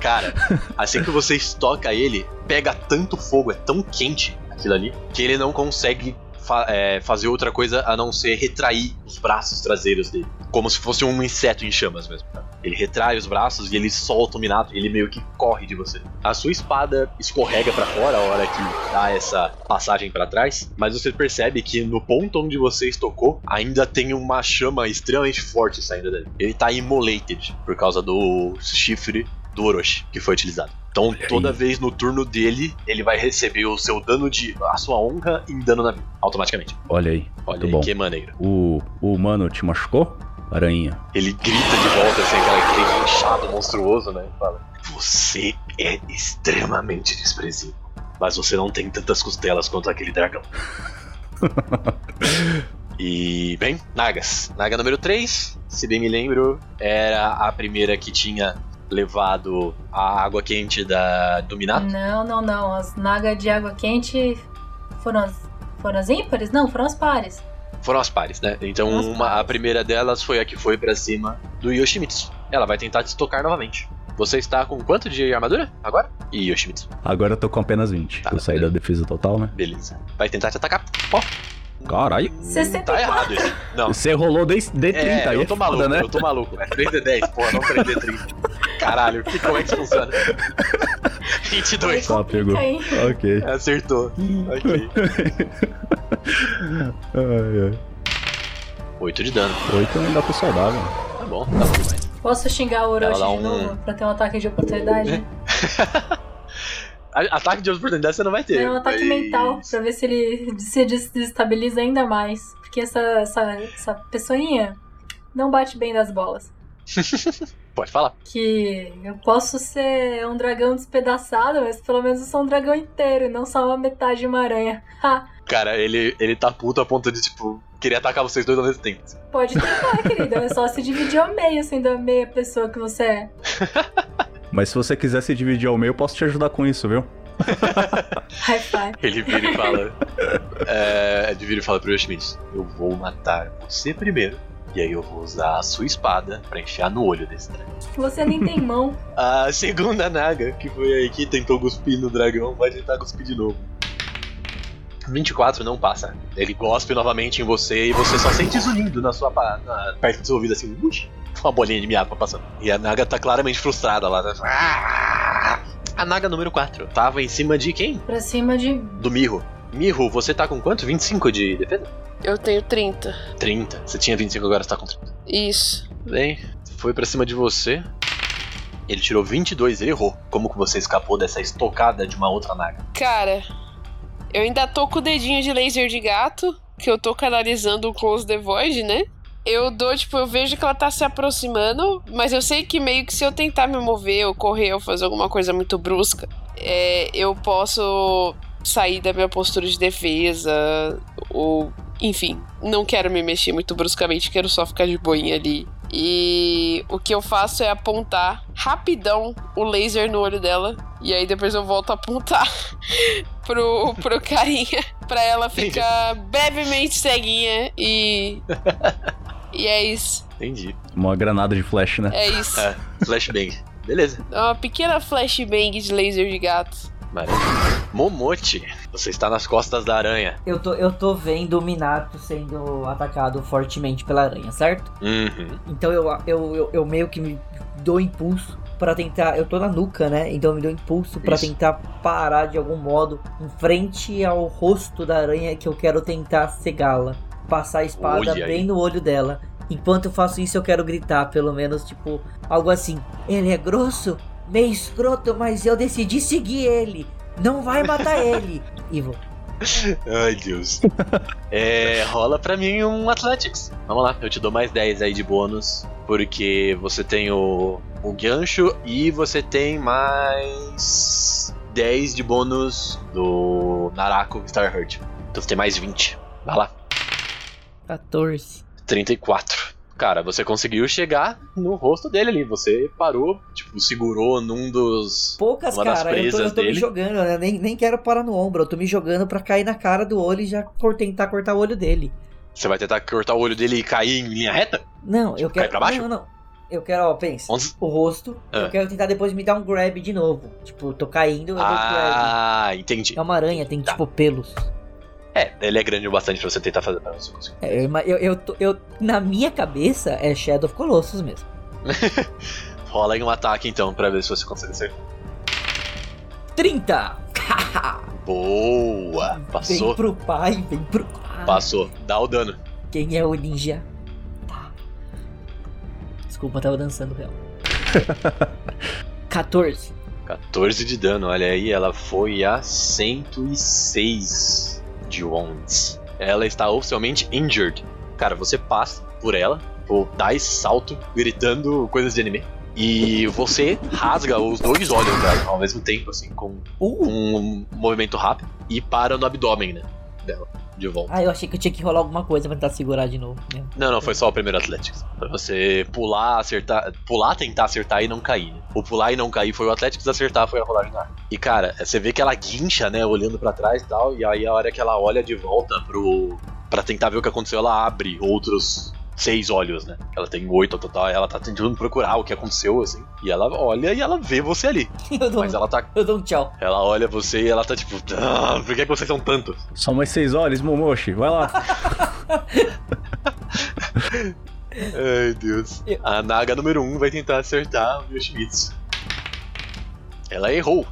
Cara, assim que você estoca ele, pega tanto fogo, é tão quente aquilo ali, que ele não consegue fa- é, fazer outra coisa a não ser retrair os braços traseiros dele. Como se fosse um inseto em chamas mesmo. tá? Ele retrai os braços e ele solta o Minato ele meio que corre de você. A sua espada escorrega pra fora a hora que dá essa passagem pra trás, mas você percebe que no ponto onde você estocou ainda tem uma chama extremamente forte saindo dele. Ele tá immolated por causa do chifre do Orochi que foi utilizado. Então toda vez no turno dele, ele vai receber o seu dano de. a sua honra em dano na vida, automaticamente. Olha aí, Olha aí bom. que maneiro. O, o humano te machucou? Aranha. Ele grita de volta, assim, aquele inchado monstruoso, né? Fala: Você é extremamente desprezível. Mas você não tem tantas costelas quanto aquele dragão. e, bem, Nagas. Naga número 3, se bem me lembro, era a primeira que tinha levado a água quente da, do Minato. Não, não, não. As nagas de água quente foram as, foram as ímpares? Não, foram as pares. Foram as pares, né? Então uma- a pares. primeira delas foi a que foi pra cima do Yoshimitsu. Ela vai tentar te tocar novamente. Você está com quanto de armadura agora? E Yoshimitsu. Agora eu tô com apenas 20. Tá, eu saí beleza. da defesa total, né? Beleza. Vai tentar te atacar. Ó, Caralho. hum, 64. tá errado esse. Não. Você rolou D- D30, É, aí eu é tô foda, maluco, né? eu tô maluco. É 3D10, porra, não 3D30. Caralho, que, como é que isso funciona? 22. Só pegou. Aí. Ok. Acertou. Ok. Ai, ai. 8 de dano. Oito ainda tô saudável. Tá bom, tá bom demais. Posso xingar o Orochi dá de um- novo pra ter um ataque de oportunidade? Ataque de oportunidade você não vai ter. É um ataque mas- mental, pra ver se ele se desestabiliza ainda mais. Porque essa, essa, essa pessoinha não bate bem das bolas. Pode falar. Que eu posso ser um dragão despedaçado, mas pelo menos eu sou um dragão inteiro, e não só uma metade de uma aranha. Ha! Cara, ele, ele tá puto a ponto de, tipo, querer atacar vocês dois ao mesmo tempo. Pode tentar, querida. É só se dividir ao meio, sendo a meia pessoa que você é. Mas se você quiser se dividir ao meio, eu posso te ajudar com isso, viu? High five. Ele vira e fala. é, ele vira e fala pro Yoshimitsu: Eu vou matar você primeiro. E aí eu vou usar a sua espada pra enfiar no olho desse dragão. Você nem tem mão. A segunda Naga, que foi aí que tentou cuspir no dragão, vai tentar cuspir de novo. 24 não passa. Ele gospe novamente em você e você só sente zunindo na sua na, perto do seu ouvido assim, "Ush", uma bolinha de miapa passando. E a Naga tá claramente frustrada lá. tá? A Naga número 4 tava em cima de quem? Pra cima de. Do Mirro. Mirro, você tá com quanto? 25 de defesa? Eu tenho 30. 30. Você tinha 25, agora você tá com 30. Isso. Bem, foi pra cima de você. Ele tirou 22, ele errou. Como que você escapou dessa estocada de uma outra Naga? Cara, eu ainda tô com o dedinho de laser de gato, que eu tô canalizando o Close the Void, né? Eu dou, tipo, eu vejo que ela tá se aproximando, mas eu sei que meio que se eu tentar me mover ou correr ou fazer alguma coisa muito brusca, é, eu posso sair da minha postura de defesa ou. Enfim, não quero me mexer muito bruscamente, quero só ficar de boinha ali. E o que eu faço é apontar rapidão o laser no olho dela. E aí depois eu volto a apontar pro, pro carinha pra ela ficar brevemente ceguinha e. E é isso. Entendi. Uma granada de flash, né? É isso. É, flashbang. Beleza. É uma pequena flashbang de laser de gato. Maravilha. Momote, você está nas costas da aranha. Eu tô, eu tô vendo o Minato sendo atacado fortemente pela aranha, certo? Uhum. Então eu, eu, eu, eu meio que me dou impulso pra tentar. Eu tô na nuca, né? Então eu me dou impulso pra Isso. tentar parar de algum modo em frente ao rosto da aranha que eu quero tentar cegá-la. Passar a espada Olha aí. bem no olho dela. Enquanto eu faço isso, eu quero gritar, pelo menos, tipo, algo assim. Ele é grosso, meio escroto, mas eu decidi seguir ele. Não vai matar ele. E vou. Ai, Deus. é, rola pra mim um Athletics. Vamos lá, eu te dou mais 10 aí de bônus. Porque você tem o, o gancho e você tem mais 10 de bônus do Narako Starhurt. Então você tem mais 20. Vai lá. 14. 34. Cara, você conseguiu chegar no rosto dele ali. Você parou, tipo, segurou num dos. Poucas, Uma das cara. Eu tô, eu presas tô me dele. jogando, né? Nem, nem quero parar no ombro. Eu tô me jogando pra cair na cara do olho e já tentar cortar o olho dele. Você vai tentar cortar o olho dele e cair em linha reta? Não, eu Cai quero. pra baixo? Não, não. Eu quero, ó, pensa. Onze- O rosto. Ah. Eu quero tentar depois me dar um grab de novo. Tipo, eu tô caindo, eu dou grab. Ah, entendi. É uma aranha, tem Tá. tipo pelos. É, ele é grande o bastante pra você tentar fazer pra você conseguir. É, eu, eu, eu, na minha cabeça é Shadow of Colossus mesmo. Rola aí um ataque então, pra ver se você consegue acertar. 30! Boa! Vem Passou, pro pai, vem pro pai. passou. Dá o dano. Quem é o ninja? Tá. Desculpa, eu tava dançando real. 14. 14 de dano, olha aí, ela foi a 106 de wounds. Ela está oficialmente injured. Cara, você passa por ela, ou dá esse salto, gritando coisas de anime. E você rasga os dois olhos dela ao mesmo tempo, assim, com Uh! um movimento rápido, e para no abdômen, né? Dela, de volta. Ah, eu achei que eu tinha que rolar alguma coisa pra tentar segurar de novo. né? Não, não, foi só o primeiro Athletics. Pra você pular, acertar. Pular, tentar acertar e não cair. né? O pular e não cair foi o Athletics, acertar foi a rolagem na arma. E cara, você vê que ela guincha, né, olhando pra trás e tal, e aí a hora que ela olha de volta pro. pra tentar ver o que aconteceu, ela abre outros seis olhos, né? Ela tem oito ao total, ela tá tentando procurar o que aconteceu, assim. E ela olha e ela vê você ali. Eu dou, Mas ela tá. eu dou um tchau. Ela olha você e ela tá tipo. Ah, por que, que vocês são tantos? Só mais seis olhos, Momoshi. Vai lá. Ai, Deus. Eu- A Naga número 1 um vai tentar acertar o Yoshimitsu. Ela errou.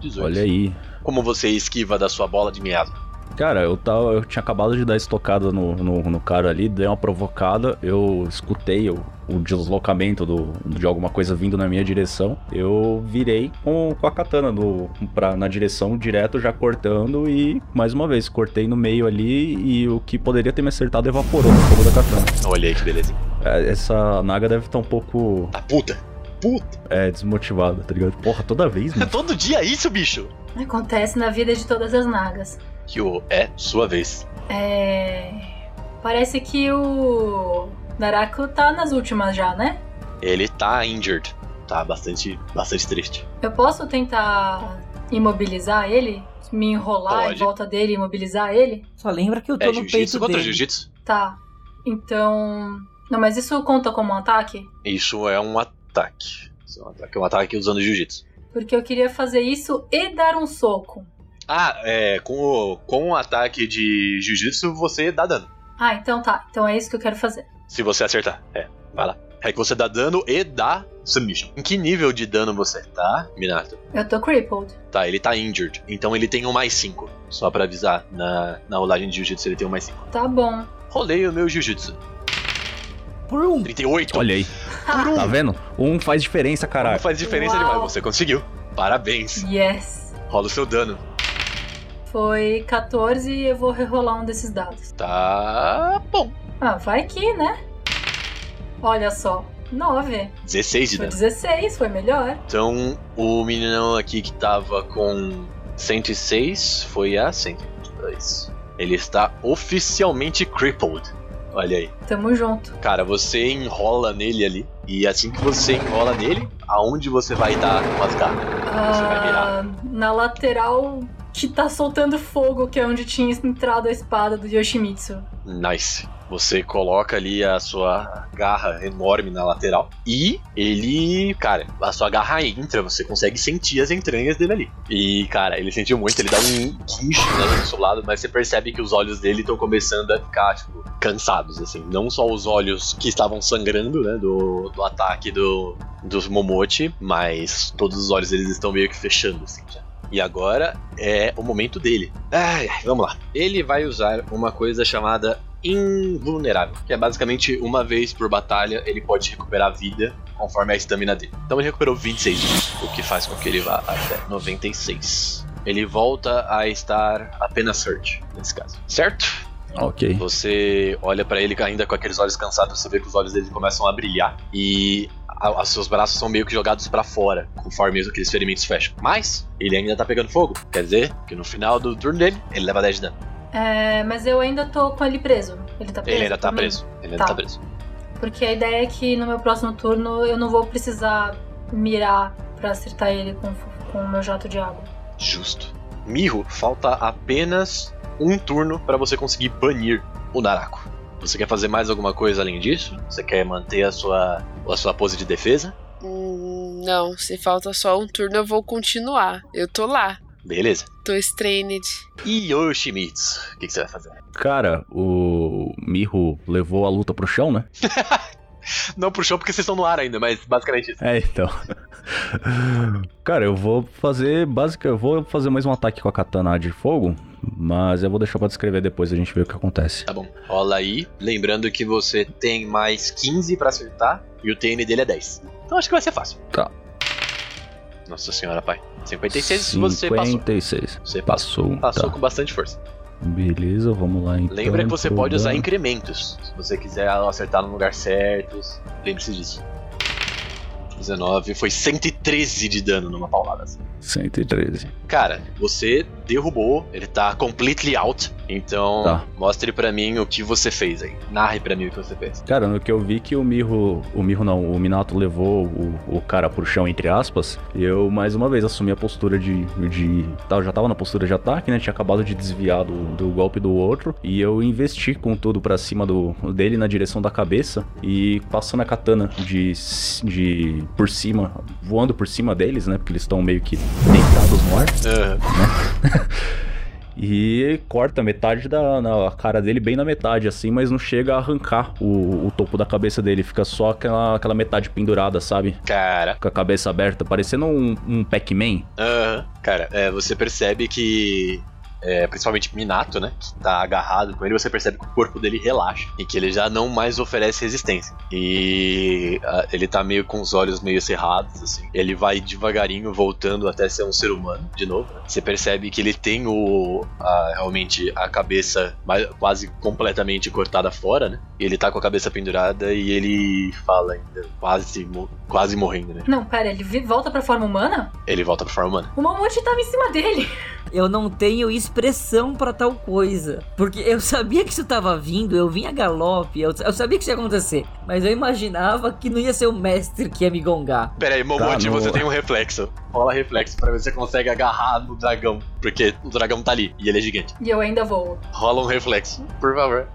18. Olha aí. Como você esquiva da sua bola de miasma? Cara, eu tava. Eu tinha acabado de dar estocada no, no, no cara ali, dei uma provocada, eu escutei o, o deslocamento do, de alguma coisa vindo na minha direção. Eu virei com, com a katana no, pra, na direção direto, já cortando, e mais uma vez, cortei no meio ali e o que poderia ter me acertado evaporou no fogo da katana. Olha aí que beleza. É, Essa naga deve estar um pouco Tá puta. Puta. é, desmotivada, tá ligado? Porra, toda vez, mano. Todo dia isso, bicho. Acontece na vida de todas as nagas. Kyo, é sua vez. É. Parece que o. Narako tá nas últimas já, né? Ele tá injured. Tá bastante, bastante triste. Eu posso tentar imobilizar ele? Me enrolar Pode. em volta dele e imobilizar ele? Só lembra que eu tô É no jiu-jitsu peito contra dele. jiu-jitsu? Tá. Então. Não, mas isso conta como um ataque? Isso é um ataque. Isso é um ataque, é um ataque usando jiu-jitsu. Porque eu queria fazer isso e dar um soco. Ah, é. Com o, com o ataque de jiu-jitsu você dá dano. Ah, então tá. Então é isso que eu quero fazer. Se você acertar. É, vai lá. Quer que você dá dano e dá submission. Em que nível de dano você tá, Minato? Eu tô crippled. Tá, ele tá injured. Então ele tem um mais 5. Só pra avisar, na, na rolagem de jiu-jitsu ele tem um mais 5. Tá bom. Rolei o meu jiu-jitsu. Por um. 38. Olha aí. Tá vendo? Um faz diferença, caralho. faz diferença Uau. demais. Você conseguiu. Parabéns. Yes. Rola o seu dano. Foi 14 e eu vou rerolar um desses dados. Tá bom. Ah, vai que, né? Olha só. 9. 16 de Foi dano. 16, foi melhor. Então, o meninão aqui que tava com 106 foi a 122. Ele está oficialmente crippled. Olha aí. Tamo junto. Cara, você enrola nele ali. E assim que você enrola nele, aonde você vai dar umas garras? Ah, na lateral que tá soltando fogo, que é onde tinha entrado a espada do Yoshimitsu. Nice. Você coloca ali a sua garra enorme na lateral. E ele, cara, a sua garra entra, você consegue sentir as entranhas dele ali. E, cara, ele sentiu muito, ele dá um guincho né, no seu lado, mas você percebe que os olhos dele estão começando a ficar, tipo, cansados, assim. Não só os olhos que estavam sangrando, né, do, do ataque do, dos Momote, mas todos os olhos deles estão meio que fechando, assim, já. E agora é o momento dele. Ai, ai, vamos lá. Ele vai usar uma coisa chamada invulnerável, que é basicamente uma vez por batalha ele pode recuperar vida conforme a estamina dele. Então ele recuperou 26 de vida, o que faz com que ele vá até 96. Ele volta a estar apenas hurt, nesse caso. Certo? Ok. Você olha pra ele ainda com aqueles olhos cansados, você vê que os olhos dele começam a brilhar e a- os seus braços são meio que jogados pra fora, conforme aqueles ferimentos fecham. Mas ele ainda tá pegando fogo, quer dizer que no final do turno dele ele leva 10 de dano. É, mas eu ainda tô com ele preso. Ele tá preso? Ele ainda tá também? preso. Ele ainda Tá. tá preso. Porque a ideia é que no meu próximo turno eu não vou precisar mirar pra acertar ele com, com o meu jato de água. Justo. Mirro, falta apenas um turno pra você conseguir banir o Narako. Você quer fazer mais alguma coisa além disso? Você quer manter a sua, a sua pose de defesa? Hum, não, se falta só um turno, eu vou continuar. Eu tô lá. Beleza. Tô strained. E Yoshimitsu, o que, que você vai fazer? Cara, o Miho levou a luta pro chão, né? Não pro chão porque vocês estão no ar ainda, mas basicamente isso. É, então. Cara, eu vou fazer básica, eu vou fazer mais um ataque com a katana de fogo, mas eu vou deixar pra descrever depois a gente ver o que acontece. Tá bom. Rola aí. Lembrando que você tem mais 15 pra acertar e o TN dele é 10. Então acho que vai ser fácil. Tá. Nossa senhora, pai. 56 você passou. 56. Você passou. Passou. Passou tá. com bastante força. Beleza, vamos lá então. Lembra que você pode usar incrementos. Se você quiser acertar no lugar certo, lembre-se disso. 19 foi 113 de dano numa paulada. assim. 113. Cara, você derrubou, ele tá completely out. Então, Tá. mostre pra mim o que você fez aí. Narre pra mim o que você fez. Cara, no que eu vi que o Mirro. O Mirro não, o Minato levou o, o cara pro chão, entre aspas. Eu mais uma vez assumi a postura de. de tá, eu já tava na postura de ataque, né? Tinha acabado de desviar do, do golpe do outro. E eu investi com tudo pra cima do dele na direção da cabeça. E passando a katana de. de por cima, voando por cima deles, né? Porque eles estão meio que deitados mortos. Aham. E corta metade da na cara dele, bem na metade, assim, mas não chega a arrancar o, o topo da cabeça dele. Fica só aquela, aquela metade pendurada, sabe? Cara, Com a cabeça aberta, parecendo um, um Pac-Man. aham. Cara, é, você percebe que. É, principalmente Minato, né? Que tá agarrado com ele, você percebe que o corpo dele relaxa e que ele já não mais oferece resistência. E ah, ele tá meio com os olhos meio cerrados, assim. Ele vai devagarinho voltando até ser um ser humano de novo. né? Você percebe que ele tem o. a- realmente a cabeça mais- quase completamente cortada fora, né? Ele tá com a cabeça pendurada e ele fala ainda, quase, mo- quase morrendo, né? Não, pera, ele volta pra forma humana? Ele volta pra forma humana. O Mamute tava em cima dele. Eu não tenho expressão pra tal coisa. Porque eu sabia que isso tava vindo, eu vinha a galope, eu, eu sabia que isso ia acontecer. Mas eu imaginava que não ia ser o mestre que ia me gongar. Pera aí, Momote, Tá, você tem um reflexo. Rola reflexo pra ver se você consegue agarrar no dragão. Porque o dragão tá ali e ele é gigante. E eu ainda vou. Rola um reflexo, por favor.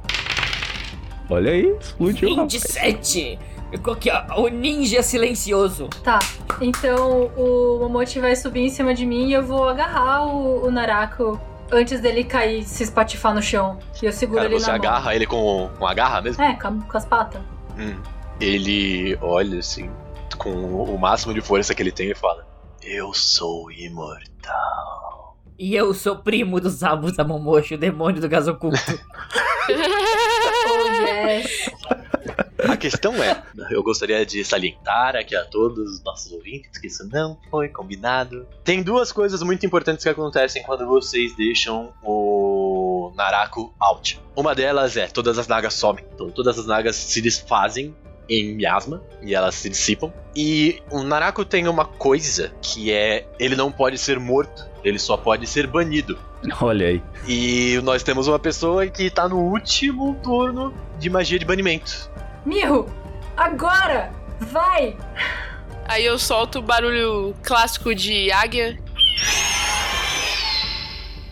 Olha aí, explodiu. rapaz. 27! Qual que é? O ninja silencioso. Tá, então o Momote vai subir em cima de mim e eu vou agarrar o, o Narako antes dele cair, se espatifar no chão. E eu seguro Cara, ele você na agarra ele com, com a garra mesmo? mão. É, com, com as patas. Hum. Ele olha assim, com o máximo de força que ele tem e fala: Eu sou imortal. E eu sou primo do Zabu Zamomoshi, o demônio do gás oculto. Oh, yes. A questão é, eu gostaria de salientar aqui a todos os nossos ouvintes que isso não foi combinado. Tem duas coisas muito importantes que acontecem quando vocês deixam o Naraku out. Uma delas é todas as nagas somem. Então todas as nagas se desfazem em miasma e elas se dissipam. E o Naraku tem uma coisa que é ele não pode ser morto, ele só pode ser banido. Olha aí. E nós temos uma pessoa que tá no último turno de magia de banimento. Mirro, agora! Vai! Aí eu solto o barulho clássico de águia.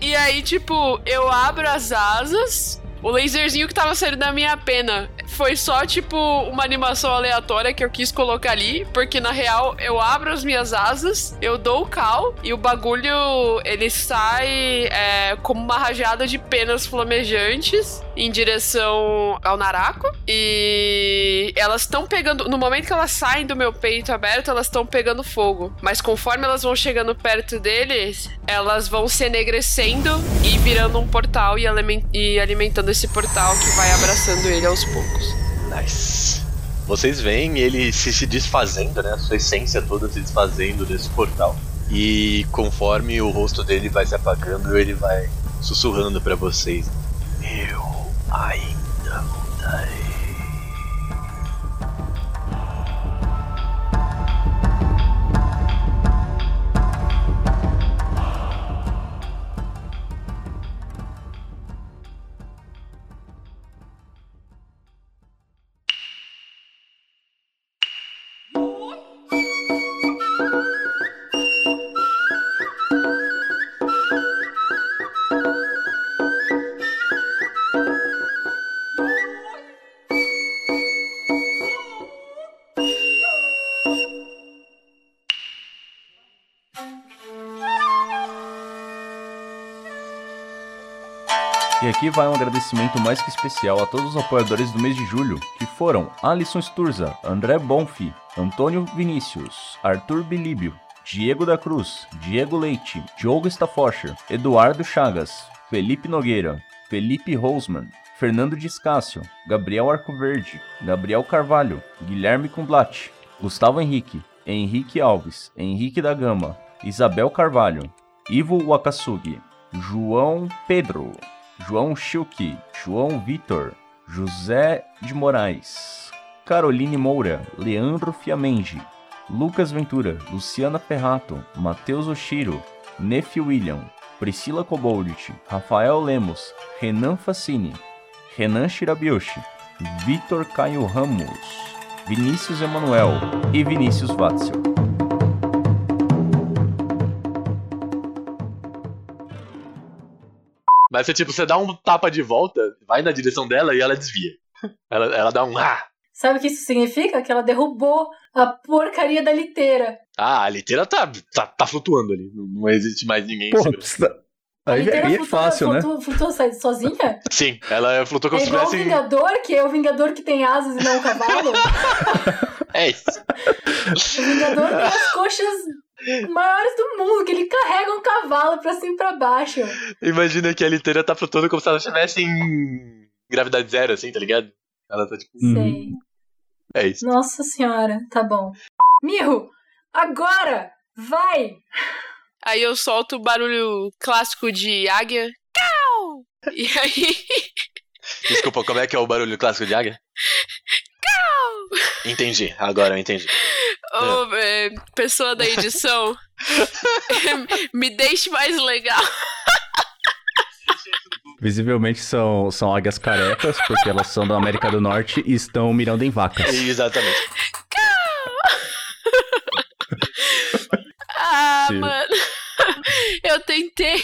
E aí, tipo, eu abro as asas. O laserzinho que tava saindo da minha pena foi só, tipo, uma animação aleatória que eu quis colocar ali. Porque na real, eu abro as minhas asas, eu dou o cal e o bagulho ele sai é, como uma rajada de penas flamejantes em direção ao Naraku. E elas estão pegando. No momento que elas saem do meu peito aberto, elas estão pegando fogo. Mas conforme elas vão chegando perto deles, elas vão se enegrecendo e virando um portal e, e alimentando esse portal que vai abraçando ele aos poucos. Nice. Vocês veem ele se, se desfazendo, né? A sua essência toda se desfazendo desse portal. E conforme o rosto dele vai se apagando, ele vai sussurrando pra vocês: Eu ainda voltarei. E aqui vai um agradecimento mais que especial a todos os apoiadores do mês de julho, que foram Alisson Sturza, André Bonfi, Antônio Vinícius, Arthur Bilíbio, Diego da Cruz, Diego Leite, Diogo Staffoscher, Eduardo Chagas, Felipe Nogueira, Felipe Rosman, Fernando Discácio, Gabriel Arcoverde, Gabriel Carvalho, Guilherme Kumblat, Gustavo Henrique, Henrique Alves, Henrique da Gama, Isabel Carvalho, Ivo Wakasugi, João Pedro, João Chilke, João Vitor, José de Moraes, Caroline Moura, Leandro Fiamengi, Lucas Ventura, Luciana Ferrato, Matheus Oshiro, Nefi William, Priscila Coboldit, Rafael Lemos, Renan Facini, Renan Shirabiyoshi, Vitor Caio Ramos, Vinícius Emanuel e Vinícius Watzel. Mas você, tipo, você dá um tapa de volta, vai na direção dela e ela desvia. Ela, ela dá um ah. Sabe o que isso significa? Que ela derrubou a porcaria da liteira. Ah, a liteira tá, tá, tá flutuando ali. Não, não existe mais ninguém. em Pô, cima. precisa- A aí, liteira aí é flutua- fácil, né? flutua- Flutua sai- sozinha? Sim, ela flutuou como É se igual o tivesse. Vingador, que é o Vingador que tem asas e não o cavalo. É isso. O Vingador tem as coxas maiores do mundo, que ele carrega um cavalo pra cima e pra baixo. Imagina que a liteira tá flutuando como se ela estivesse em gravidade zero, assim, tá ligado? Ela tá tipo. Uhum. Sei. É isso. Nossa senhora, tá bom. Mirro, agora! Vai! Aí eu solto o barulho clássico de águia. Cau! E aí. Desculpa, como é que é o barulho clássico de águia? Entendi, agora eu entendi. Ô, é, pessoa da edição, me deixe mais legal. Visivelmente são, são águias carecas, porque elas são da América do Norte e estão mirando em vacas. Exatamente. Ah, Sim. mano. Eu tentei.